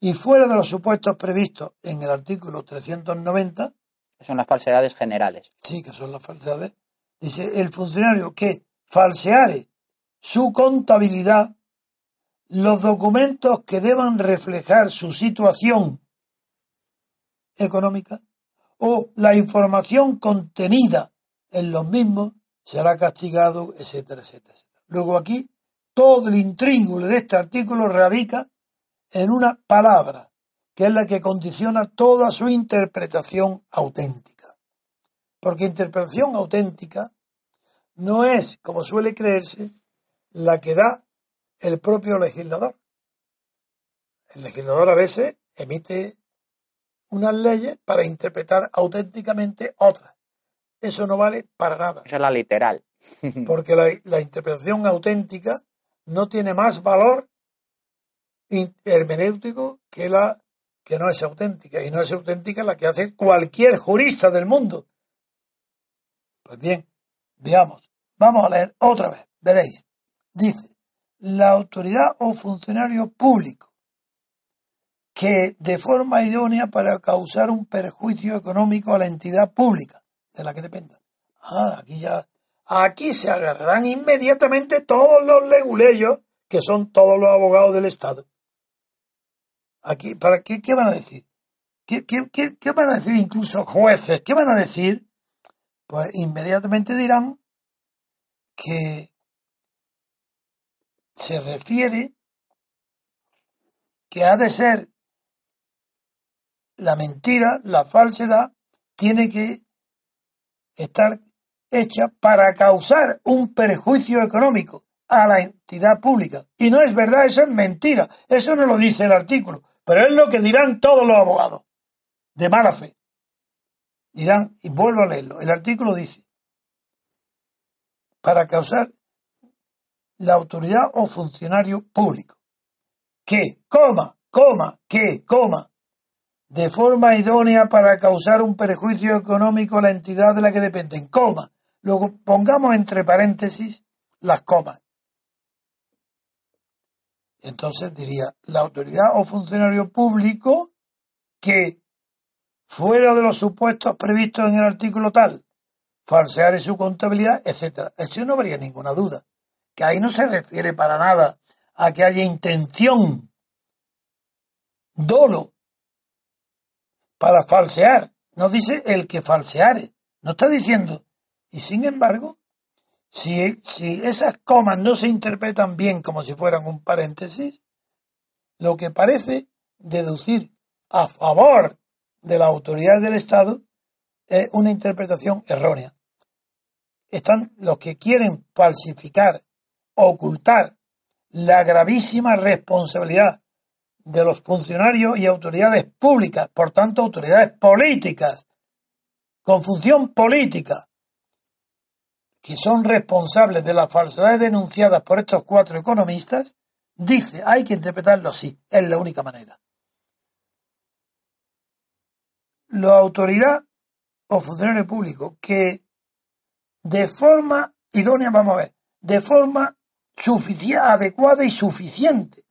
y fuera de los supuestos previstos en el artículo 390, que son las falsedades generales. Sí, que son las falsedades. Dice, el funcionario que falseare su contabilidad, los documentos que deban reflejar su situación económica o la información contenida en los mismos será castigado, etcétera, etcétera. Luego aquí todo el intríngulo de este artículo radica en una palabra, que es la que condiciona toda su interpretación auténtica. Porque interpretación auténtica no es, como suele creerse, la que da el propio legislador. El legislador a veces emite unas leyes para interpretar auténticamente otras. Eso no vale para nada. Esa es la literal. Porque la, la interpretación auténtica no tiene más valor hermenéutico que la que no es auténtica. Y no es auténtica la que hace cualquier jurista del mundo. Pues bien, veamos. Vamos a leer otra vez. Veréis. Dice, la autoridad o funcionario público que de forma idónea para causar un perjuicio económico a la entidad pública de la que dependa. Ah, aquí ya, aquí se agarrarán inmediatamente todos los leguleyos que son todos los abogados del Estado. Aquí, ¿para qué, qué van a decir? ¿Qué, qué, van a decir incluso jueces? ¿Qué van a decir? Pues inmediatamente dirán que se refiere que ha de ser la mentira, la falsedad, tiene que estar hecha para causar un perjuicio económico a la entidad pública. Y no es verdad, eso es mentira. Eso no lo dice el artículo. Pero es lo que dirán todos los abogados de mala fe. Dirán, y vuelvo a leerlo, el artículo dice, para causar la autoridad o funcionario público, que, coma, coma, que, coma, de forma idónea para causar un perjuicio económico a la entidad de la que dependen, coma. Luego pongamos entre paréntesis las comas. Entonces diría, la autoridad o funcionario público que, fuera de los supuestos previstos en el artículo tal, falsear su contabilidad, etcétera. Eso no habría ninguna duda. Que ahí no se refiere para nada a que haya intención, dolo, para falsear. No dice el que falseare. No está diciendo. Y sin embargo, si, si esas comas no se interpretan bien como si fueran un paréntesis, lo que parece deducir a favor de la autoridad del Estado es una interpretación errónea. Están los que quieren falsificar, ocultar la gravísima responsabilidad de los funcionarios y autoridades públicas, por tanto autoridades políticas, con función política, que son responsables de las falsedades denunciadas por estos cuatro economistas, dice, hay que interpretarlo así, es la única manera. La autoridad o funcionario público que de forma idónea, vamos a ver, de forma adecuada y suficiente,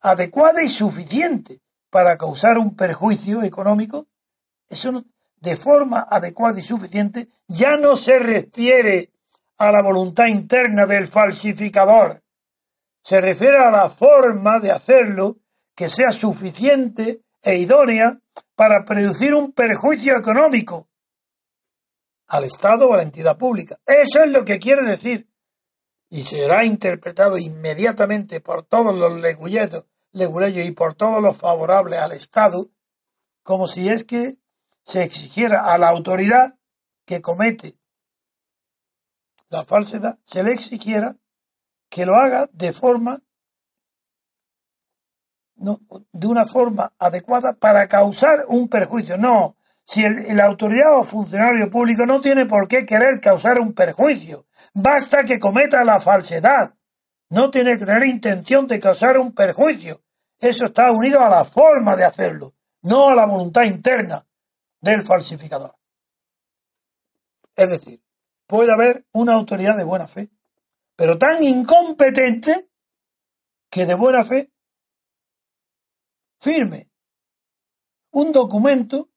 adecuada y suficiente para causar un perjuicio económico, eso no, de forma adecuada y suficiente, ya no se refiere a la voluntad interna del falsificador, se refiere a la forma de hacerlo que sea suficiente e idónea para producir un perjuicio económico al Estado o a la entidad pública. Eso es lo que quiere decir. Y será interpretado inmediatamente por todos los leguleyos y por todos los favorables al Estado como si es que se exigiera a la autoridad que comete la falsedad, se le exigiera que lo haga de forma no, de una forma adecuada para causar un perjuicio. No, si el, la autoridad o funcionario público no tiene por qué querer causar un perjuicio, basta que cometa la falsedad. No tiene que tener intención de causar un perjuicio. Eso está unido a la forma de hacerlo, no a la voluntad interna del falsificador. Es decir, puede haber una autoridad de buena fe, pero tan incompetente que de buena fe firme un documento,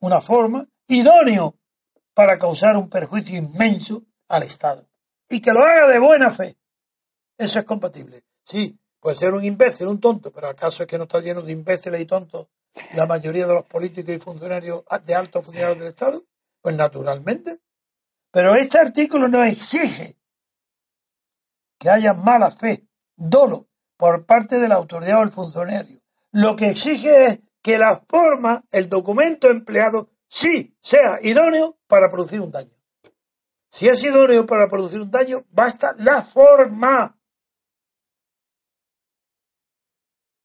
una forma idóneo para causar un perjuicio inmenso al Estado y que lo haga de buena fe. Eso es compatible. Sí, puede ser un imbécil, un tonto, pero ¿acaso es que no está lleno de imbéciles y tontos la mayoría de los políticos y funcionarios de altos funcionarios del Estado? Pues naturalmente. Pero este artículo no exige que haya mala fe, dolo, por parte de la autoridad o el funcionario. Lo que exige es que la forma, el documento empleado, sí sea idóneo para producir un daño. Si es idóneo para producir un daño, basta la forma.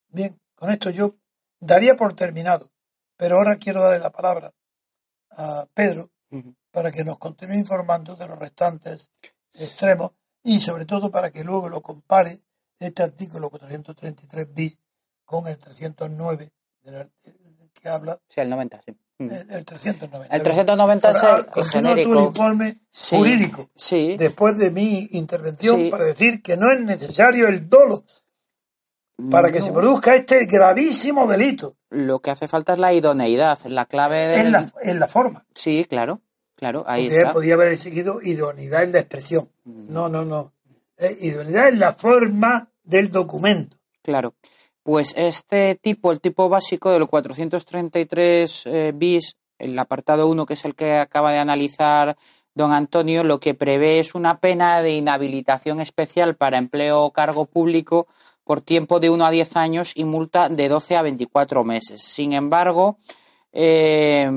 Bien, con esto yo daría por terminado, pero ahora quiero darle la palabra a Pedro para que nos continúe informando de los restantes extremos y sobre todo para que luego lo compare este artículo 433 bis con el 309 del ar- que habla Sí, el 90, sí. El, el 390. El 390 es el continúa genérico. tu informe Sí, jurídico Sí. después de mi intervención Sí. para decir que no es necesario el dolo para que se produzca este gravísimo delito Lo que hace falta es la idoneidad, la clave de... en la, en la forma. Sí, claro, claro, ahí Porque él está. podía haber seguido idoneidad en la expresión. No, no, no. Eh, idoneidad en la forma del documento. Claro. Pues este tipo, el tipo básico del 433 eh, bis, el apartado 1, que es el que acaba de analizar don Antonio, lo que prevé es una pena de inhabilitación especial para empleo o cargo público por tiempo de 1 a 10 años y multa de 12 a 24 meses. Sin embargo, eh,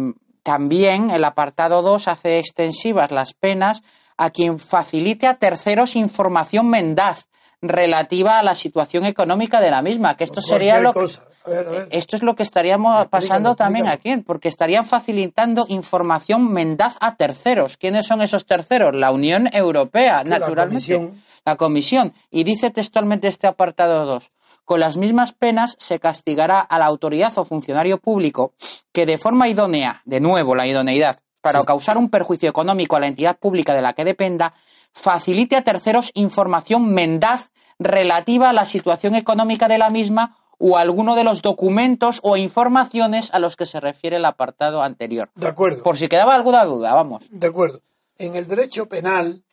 también el apartado 2 hace extensivas las penas a quien facilite a terceros información mendaz relativa a la situación económica de la misma, que esto sería lo que, cosa. A ver, a ver. esto es lo que estaríamos pasando también aquí, porque estarían facilitando información mendaz a terceros. ¿Quiénes son esos terceros? La Unión Europea, la naturalmente. Comisión- La Comisión. Y dice textualmente este apartado 2. Con las mismas penas se castigará a la autoridad o funcionario público que de forma idónea, de nuevo la idoneidad, para causar un perjuicio económico a la entidad pública de la que dependa, facilite a terceros información mendaz relativa a la situación económica de la misma o alguno de los documentos o informaciones a los que se refiere el apartado anterior. De acuerdo. Por si quedaba alguna duda, vamos. De acuerdo. En el derecho penal,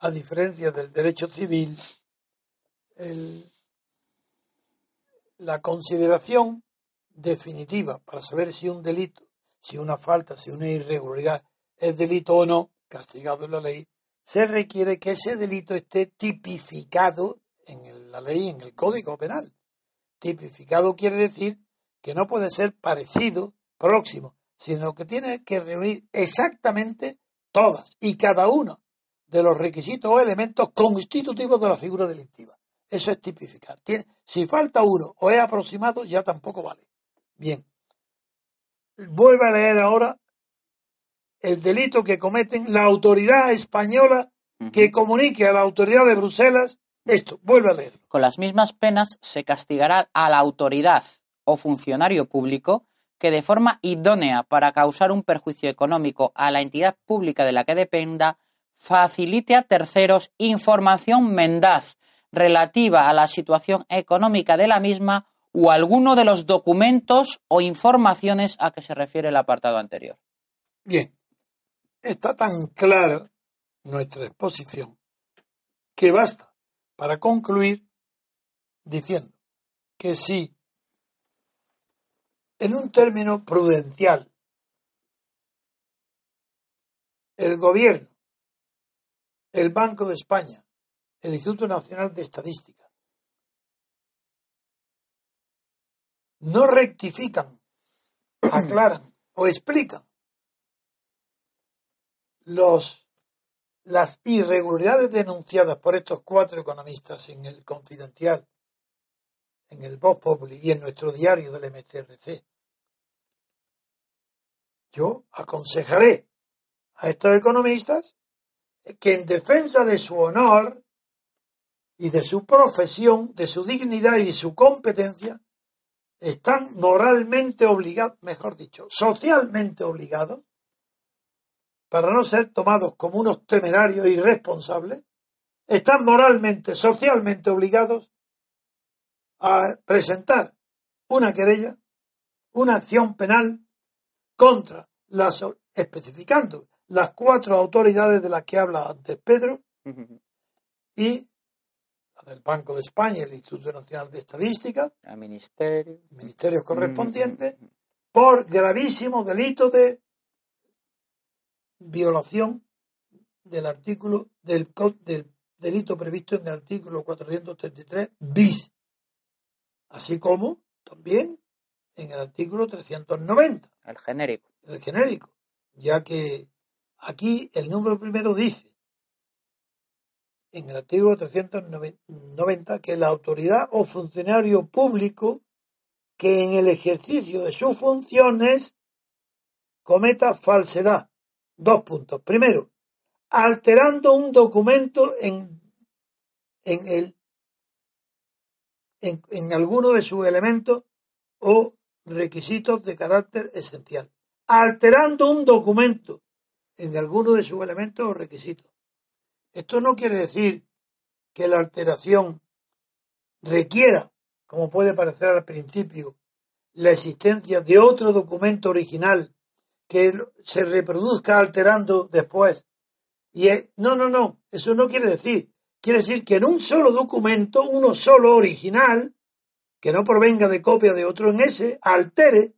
a diferencia del derecho civil, el- la consideración definitiva para saber si un delito, si una falta, si una irregularidad es delito o no, castigado en la ley, se requiere que ese delito esté tipificado en la ley, en el Código Penal. Tipificado quiere decir que no puede ser parecido, próximo, sino que tiene que reunir exactamente todas y cada uno de los requisitos o elementos constitutivos de la figura delictiva. Eso es tipificar. Tiene, si falta uno o es aproximado, ya tampoco vale. Bien. Vuelvo a leer ahora el delito que cometen la autoridad española que comunique a la autoridad de Bruselas esto. Vuelve a leer. Con las mismas penas se castigará a la autoridad o funcionario público que de forma idónea para causar un perjuicio económico a la entidad pública de la que dependa facilite a terceros información mendaz relativa a la situación económica de la misma o alguno de los documentos o informaciones a que se refiere el apartado anterior. Bien, está tan clara nuestra exposición que basta para concluir diciendo que si en un término prudencial el gobierno, el Banco de España, el Instituto Nacional de Estadística no rectifican, aclaran o explican los, las irregularidades denunciadas por estos cuatro economistas en el Confidencial, en el Vox Populi y en nuestro diario del MCRC, yo aconsejaré a estos economistas que en defensa de su honor y de su profesión, de su dignidad y de su competencia, están moralmente obligados, mejor dicho, socialmente obligados, para no ser tomados como unos temerarios irresponsables, están moralmente, socialmente obligados a presentar una querella, una acción penal contra las, especificando las cuatro autoridades de las que habla antes Pedro y la del Banco de España el Instituto Nacional de Estadística, ministerio. ministerios correspondientes, por gravísimo delito de violación del artículo del, del delito previsto en el artículo 433 bis, así como también en el artículo 390 El genérico. el genérico, ya que Aquí el número primero dice, en el artículo 390, que la autoridad o funcionario público que en el ejercicio de sus funciones cometa falsedad. Dos puntos. Primero, alterando un documento en, en, el, en, en alguno de sus elementos o requisitos de carácter esencial. Alterando un documento en alguno de sus elementos o requisitos. Esto no quiere decir que la alteración requiera, como puede parecer al principio, la existencia de otro documento original que se reproduzca alterando después. Y no, no, no, eso no quiere decir. Quiere decir que en un solo documento, uno solo original, que no provenga de copia de otro en ese, altere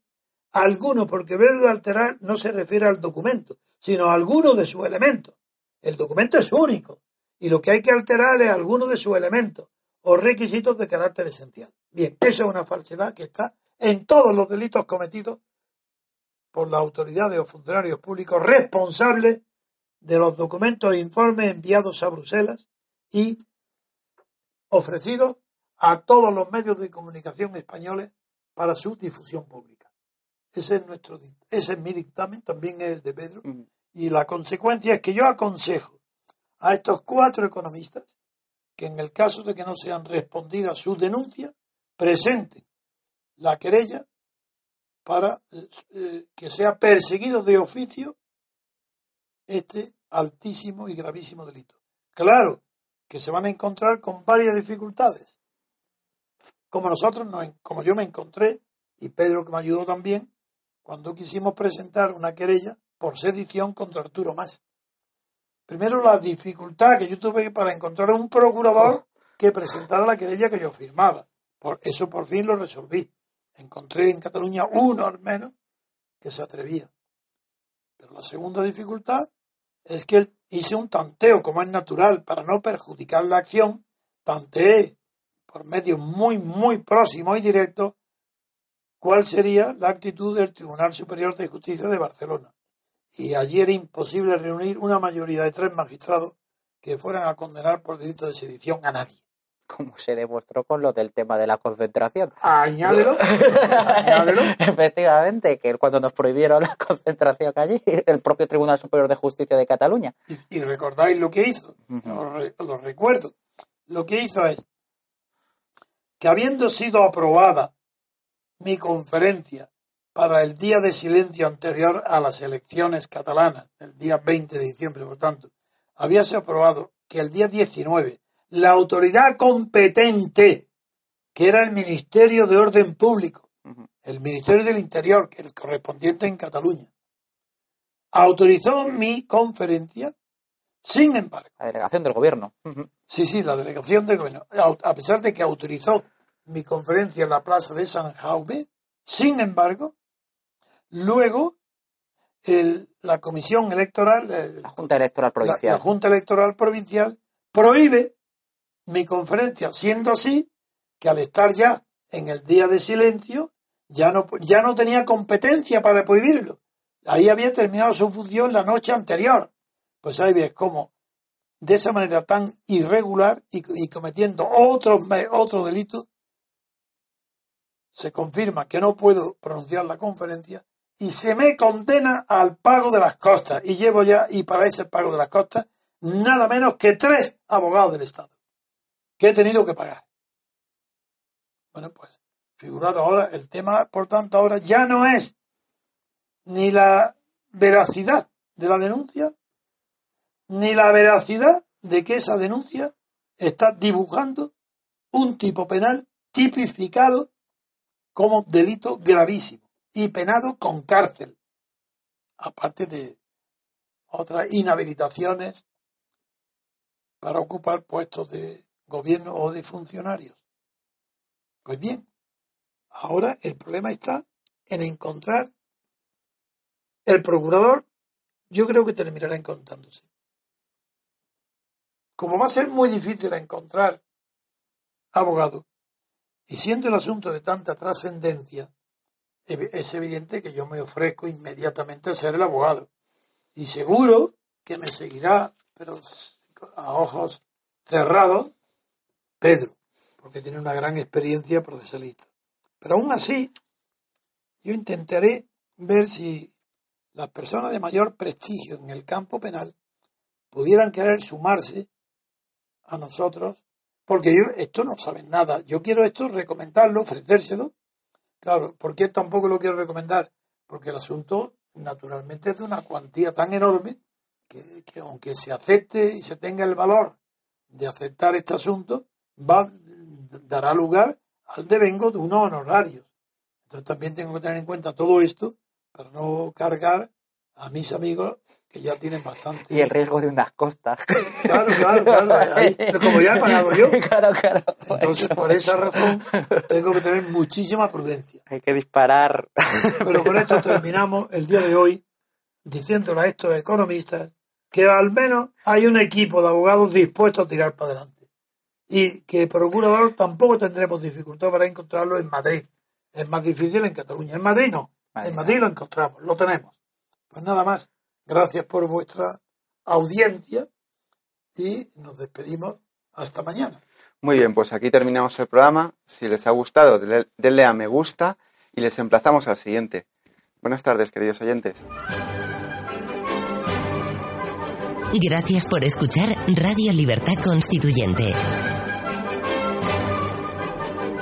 alguno, porque el verbo alterar no se refiere al documento, sino a alguno de sus elementos. El documento es único y lo que hay que alterar es alguno de sus elementos o requisitos de carácter esencial. Bien, eso es una falsedad que está en todos los delitos cometidos por las autoridades o funcionarios públicos responsables de los documentos e informes enviados a Bruselas y ofrecidos a todos los medios de comunicación españoles para su difusión pública. Ese es nuestro ese es mi dictamen, también es el de Pedro, y la consecuencia es que yo aconsejo a estos cuatro economistas que en el caso de que no sean respondidas sus denuncias, presenten la querella para eh, eh, que sea perseguido de oficio este altísimo y gravísimo delito. Claro que se van a encontrar con varias dificultades, como nosotros, como yo me encontré, y Pedro que me ayudó también, cuando quisimos presentar una querella por sedición contra Arturo Más. Primero la dificultad que yo tuve para encontrar un procurador que presentara la querella que yo firmaba. Por eso por fin lo resolví. Encontré en Cataluña uno al menos que se atrevía. Pero la segunda dificultad es que hice un tanteo, como es natural, para no perjudicar la acción, tanteé por medios muy, muy próximos y directos cuál sería la actitud del Tribunal Superior de Justicia de Barcelona. Y allí era imposible reunir una mayoría de tres magistrados que fueran a condenar por delito de sedición a nadie como se demostró con lo del tema de la concentración. Añádelo. añádelo. (laughs) Efectivamente, que cuando nos prohibieron la concentración allí, el propio Tribunal Superior de Justicia de Cataluña. Y, recordáis lo que hizo, lo, recuerdo. Lo que hizo es que habiendo sido aprobada mi conferencia para el día de silencio anterior a las elecciones catalanas, el día 20 de diciembre, por tanto, habíase aprobado que el día 19 la autoridad competente, que era el Ministerio de Orden Público, el Ministerio del Interior, que es el correspondiente en Cataluña, autorizó mi conferencia, sin embargo. La delegación del gobierno. Sí, sí, la delegación del gobierno. A pesar de que autorizó mi conferencia en la plaza de San Jaume, sin embargo, luego la Comisión Electoral, la Junta Electoral Provincial, la Junta Electoral Provincial prohíbe mi conferencia, siendo así que al estar ya en el día de silencio, ya no, ya no tenía competencia para prohibirlo. Ahí había terminado su función la noche anterior. Pues ahí ves cómo, de esa manera tan irregular y, cometiendo otros otro delito, se confirma que no puedo pronunciar la conferencia y se me condena al pago de las costas. Y llevo ya, y para ese pago de las costas, nada menos que tres abogados del Estado que he tenido que pagar. Bueno, pues figurar ahora, el tema, por tanto, ahora ya no es ni la veracidad de la denuncia, ni la veracidad de que esa denuncia está dibujando un tipo penal tipificado como delito gravísimo y penado con cárcel, aparte de otras inhabilitaciones para ocupar puestos de gobierno o de funcionarios. Pues bien, ahora el problema está en encontrar el procurador, yo creo que terminará encontrándose. Como va a ser muy difícil encontrar abogado, y siendo el asunto de tanta trascendencia, es evidente que yo me ofrezco inmediatamente a ser el abogado. Y seguro que me seguirá, pero a ojos cerrados, Pedro, porque tiene una gran experiencia procesalista. Pero aún así, yo intentaré ver si las personas de mayor prestigio en el campo penal pudieran querer sumarse a nosotros, porque yo, esto no saben nada. Yo quiero esto recomendarlo, ofrecérselo. Claro, ¿por qué tampoco lo quiero recomendar? Porque el asunto, naturalmente, es de una cuantía tan enorme que, que aunque se acepte y se tenga el valor de aceptar este asunto, va, dará lugar al devengo de unos honorarios. Entonces también tengo que tener en cuenta todo esto para no cargar a mis amigos que ya tienen bastante. Y el riesgo de unas costas. Claro, claro, claro. (laughs) como ya he pagado yo. Claro, claro. Entonces, por esa razón, tengo que tener muchísima prudencia. Hay que disparar. Pero con esto terminamos el día de hoy diciéndole a estos economistas que al menos hay un equipo de abogados dispuestos a tirar para adelante. Y que procurador tampoco tendremos dificultad para encontrarlo en Madrid. Es más difícil en Cataluña. En Madrid no. en Madrid lo encontramos, lo tenemos. Pues nada más. Gracias por vuestra audiencia y nos despedimos hasta mañana. Muy bien, pues aquí terminamos el programa. Si les ha gustado, denle a me gusta y les emplazamos al siguiente. Buenas tardes, queridos oyentes. Gracias por escuchar Radio Libertad Constituyente.